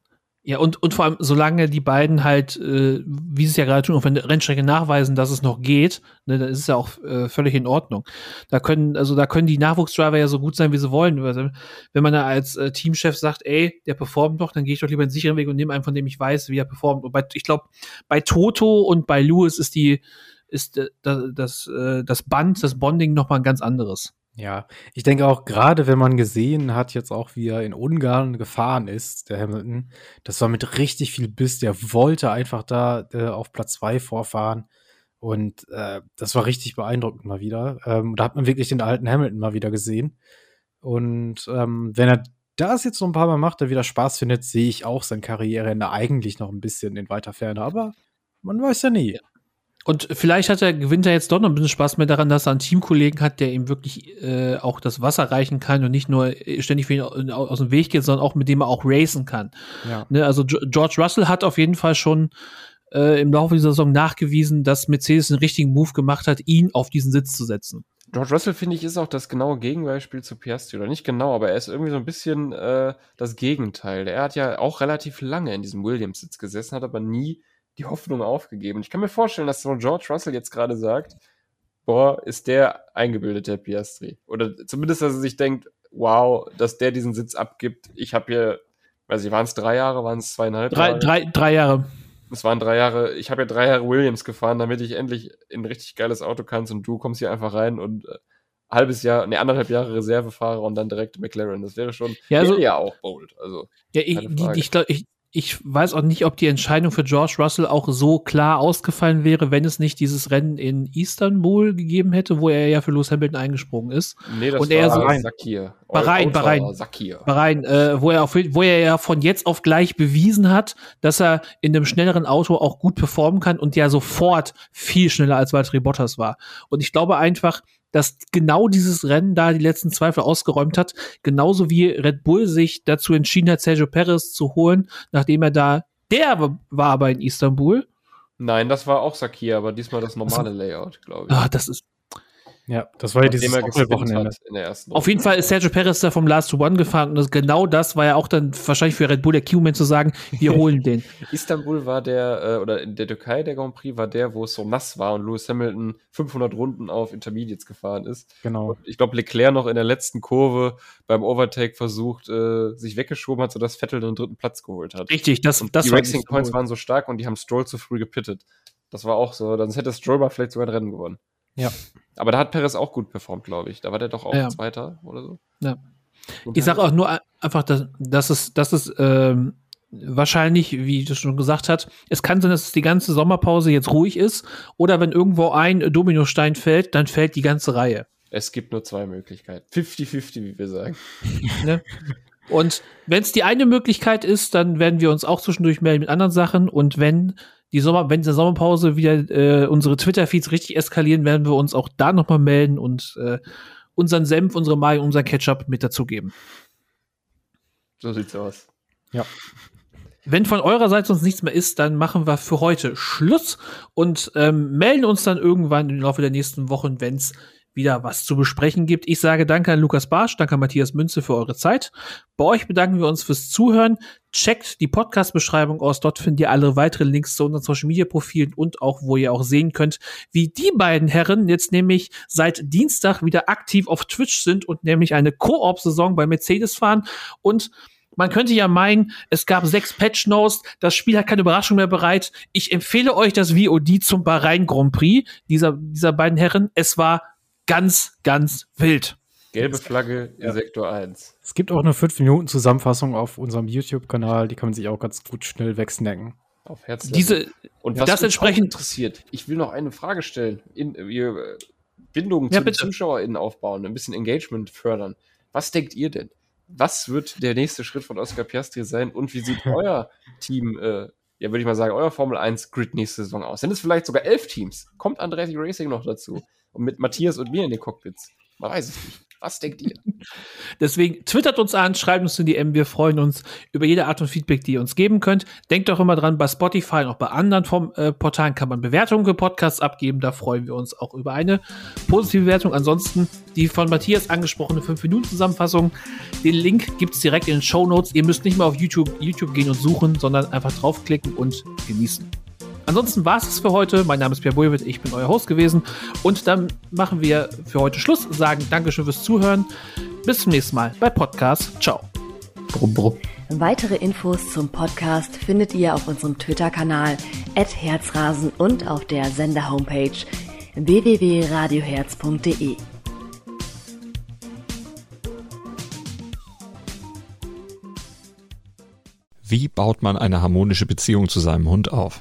Ja, und, und vor allem, solange die beiden halt, äh, wie sie es ja gerade tun, auf der Rennstrecke nachweisen, dass es noch geht, ne, dann ist es ja auch äh, völlig in Ordnung. Da können, also da können die Nachwuchsdriver ja so gut sein, wie sie wollen. Wenn man da als äh, Teamchef sagt, ey, der performt doch, dann gehe ich doch lieber einen sicheren Weg und nehme einen, von dem ich weiß, wie er performt. Und bei, ich glaube, bei Toto und bei Lewis ist die, ist äh, das, das, äh, das Band, das Bonding nochmal ein ganz anderes. Ja, ich denke auch gerade, wenn man gesehen hat, jetzt auch wie er in Ungarn gefahren ist, der Hamilton, das war mit richtig viel Biss, der wollte einfach da äh, auf Platz zwei vorfahren und äh, das war richtig beeindruckend mal wieder. Ähm, da hat man wirklich den alten Hamilton mal wieder gesehen und ähm, wenn er das jetzt so ein paar Mal macht, er wieder Spaß findet, sehe ich auch sein Karriereende eigentlich noch ein bisschen in weiter Ferne, aber man weiß ja nie. Ja. Und vielleicht hat er, gewinnt er jetzt doch noch ein bisschen Spaß mehr daran, dass er einen Teamkollegen hat, der ihm wirklich äh, auch das Wasser reichen kann und nicht nur ständig für ihn aus dem Weg geht, sondern auch mit dem er auch racen kann. Ja. Ne, also George Russell hat auf jeden Fall schon äh, im Laufe dieser Saison nachgewiesen, dass Mercedes einen richtigen Move gemacht hat, ihn auf diesen Sitz zu setzen. George Russell, finde ich, ist auch das genaue Gegenbeispiel zu Piastri. Oder nicht genau, aber er ist irgendwie so ein bisschen äh, das Gegenteil. Er hat ja auch relativ lange in diesem Williams-Sitz gesessen, hat aber nie die Hoffnung aufgegeben. Ich kann mir vorstellen, dass so George Russell jetzt gerade sagt, boah, ist der eingebildet, der Piastri. Oder zumindest, dass er sich denkt, wow, dass der diesen Sitz abgibt. Ich habe hier, weiß ich, waren es drei Jahre, waren es zweieinhalb Drei, Jahre? drei, drei Jahre. Es waren drei Jahre, ich habe ja drei Jahre Williams gefahren, damit ich endlich in ein richtig geiles Auto kannst und du kommst hier einfach rein und äh, halbes Jahr, ne, anderthalb Jahre Reservefahrer und dann direkt McLaren. Das wäre schon, Ja, also- ja auch bold. Also, Ja, ich, ich, glaub, ich, ich weiß auch nicht, ob die Entscheidung für George Russell auch so klar ausgefallen wäre, wenn es nicht dieses Rennen in Istanbul gegeben hätte, wo er ja für Lewis Hamilton eingesprungen ist. nee, das Und er war so- Sakir. Bahrain, Auto- Bahrain. Sakir. Bahrain, äh, wo er auf, wo er ja von jetzt auf gleich bewiesen hat, dass er in einem schnelleren Auto auch gut performen kann und ja sofort viel schneller als Valtteri Bottas war. Und ich glaube einfach, dass genau dieses Rennen da die letzten Zweifel ausgeräumt hat, genauso wie Red Bull sich dazu entschieden hat, Sergio Perez zu holen, nachdem er da, der war aber in Istanbul. Nein, das war auch Sakir, aber diesmal das normale Layout, glaube ich. Ah, das ist Ja, das war ja dieses Nachdem gespinnt Wochenende. hat in der ersten Auf jeden Fall ist Sergio Perez da vom Last to One gefahren und das, genau das war ja auch dann wahrscheinlich für Red Bull der Key-Moment zu sagen, wir [laughs] holen den. Istanbul war der, äh, oder in der Türkei der Grand Prix war der, wo es so nass war und Lewis Hamilton 500 Runden auf Intermediates gefahren ist. Genau. Und ich glaube, Leclerc noch in der letzten Kurve beim Overtake versucht, äh, sich weggeschoben hat, sodass Vettel den dritten Platz geholt hat. Richtig, das, Und das die war Racing Points waren so stark und die haben Stroll zu früh gepittet. Das war auch so, dann hätte Stroll mal vielleicht sogar ein Rennen gewonnen. Ja. Aber da hat Perez auch gut performt, glaube ich. Da war der doch auch Ja. Zweiter oder so. Ja. Ich sage auch nur ein- einfach, dass, dass es, dass es ähm, wahrscheinlich, wie du schon gesagt hast, es kann sein, dass es die ganze Sommerpause jetzt ruhig ist oder wenn irgendwo ein Dominostein fällt, dann fällt die ganze Reihe. Es gibt nur zwei Möglichkeiten. 50-50, wie wir sagen. [laughs] Ne? Und wenn es die eine Möglichkeit ist, dann werden wir uns auch zwischendurch melden mit anderen Sachen. Und wenn die Sommer, wenn in der Sommerpause wieder äh, unsere Twitter-Feeds richtig eskalieren, werden wir uns auch da nochmal melden und äh, unseren Senf, unsere Mai, unser Ketchup mit dazugeben. So sieht's aus. Wenn von eurer Seite uns nichts mehr ist, dann machen wir für heute Schluss und ähm, melden uns dann irgendwann im Laufe der nächsten Wochen, wenn es wieder was zu besprechen gibt. Ich sage danke an Lukas Barsch, danke an Matthias Münze für eure Zeit. Bei euch bedanken wir uns fürs Zuhören. Checkt die Podcast-Beschreibung aus. Dort findet ihr alle weiteren Links zu unseren Social-Media-Profilen und auch, wo ihr auch sehen könnt, wie die beiden Herren jetzt nämlich seit Dienstag wieder aktiv auf Twitch sind und nämlich eine Koop-Saison bei Mercedes fahren und man könnte ja meinen, es gab sechs Patch Notes, das Spiel hat keine Überraschung mehr bereit. Ich empfehle euch das VOD zum Bahrain Grand Prix dieser, dieser beiden Herren. Es war ganz, ganz wild. Gelbe Flagge in Sektor 1. Es gibt auch eine 5-Minuten-Zusammenfassung auf unserem YouTube-Kanal, die kann man sich auch ganz gut schnell wegsnacken. Auf Herz. Diese, Und das was mich entsprechend- auch interessiert, ich will noch eine Frage stellen. In, wir äh, Bindungen Ja, zu den bitte. ZuschauerInnen aufbauen, ein bisschen Engagement fördern. Was denkt ihr denn? Was wird der nächste Schritt von Oscar Piastri sein und wie sieht [laughs] euer Team, äh, ja, würde ich mal sagen, euer Formel 1 Grid nächste Saison aus? Sind es vielleicht sogar elf Teams? Kommt Andretti Racing noch dazu? Und mit Matthias und mir in den Cockpits? Man weiß es nicht. Was denkt ihr? [laughs] Deswegen twittert uns an, schreibt uns in die DM. Wir freuen uns über jede Art von Feedback, die ihr uns geben könnt. Denkt doch immer dran, bei Spotify und auch bei anderen vom, äh, Portalen kann man Bewertungen für Podcasts abgeben. Da freuen wir uns auch über eine positive Bewertung. Ansonsten die von Matthias angesprochene 5-Minuten-Zusammenfassung. Den Link gibt's direkt in den Show Notes. Ihr müsst nicht mal auf YouTube, YouTube gehen und suchen, sondern einfach draufklicken und genießen. Ansonsten war es für heute. Mein Name ist Pierre Bulwitt, ich bin euer Host gewesen. Und dann machen wir für heute Schluss, sagen Dankeschön fürs Zuhören. Bis zum nächsten Mal bei Podcast. Ciao. Brumm, brumm. Weitere Infos zum Podcast findet ihr auf unserem Twitter-Kanal @herzrasen und auf der Sender-Homepage www.radioherz.de. Wie baut man eine harmonische Beziehung zu seinem Hund auf?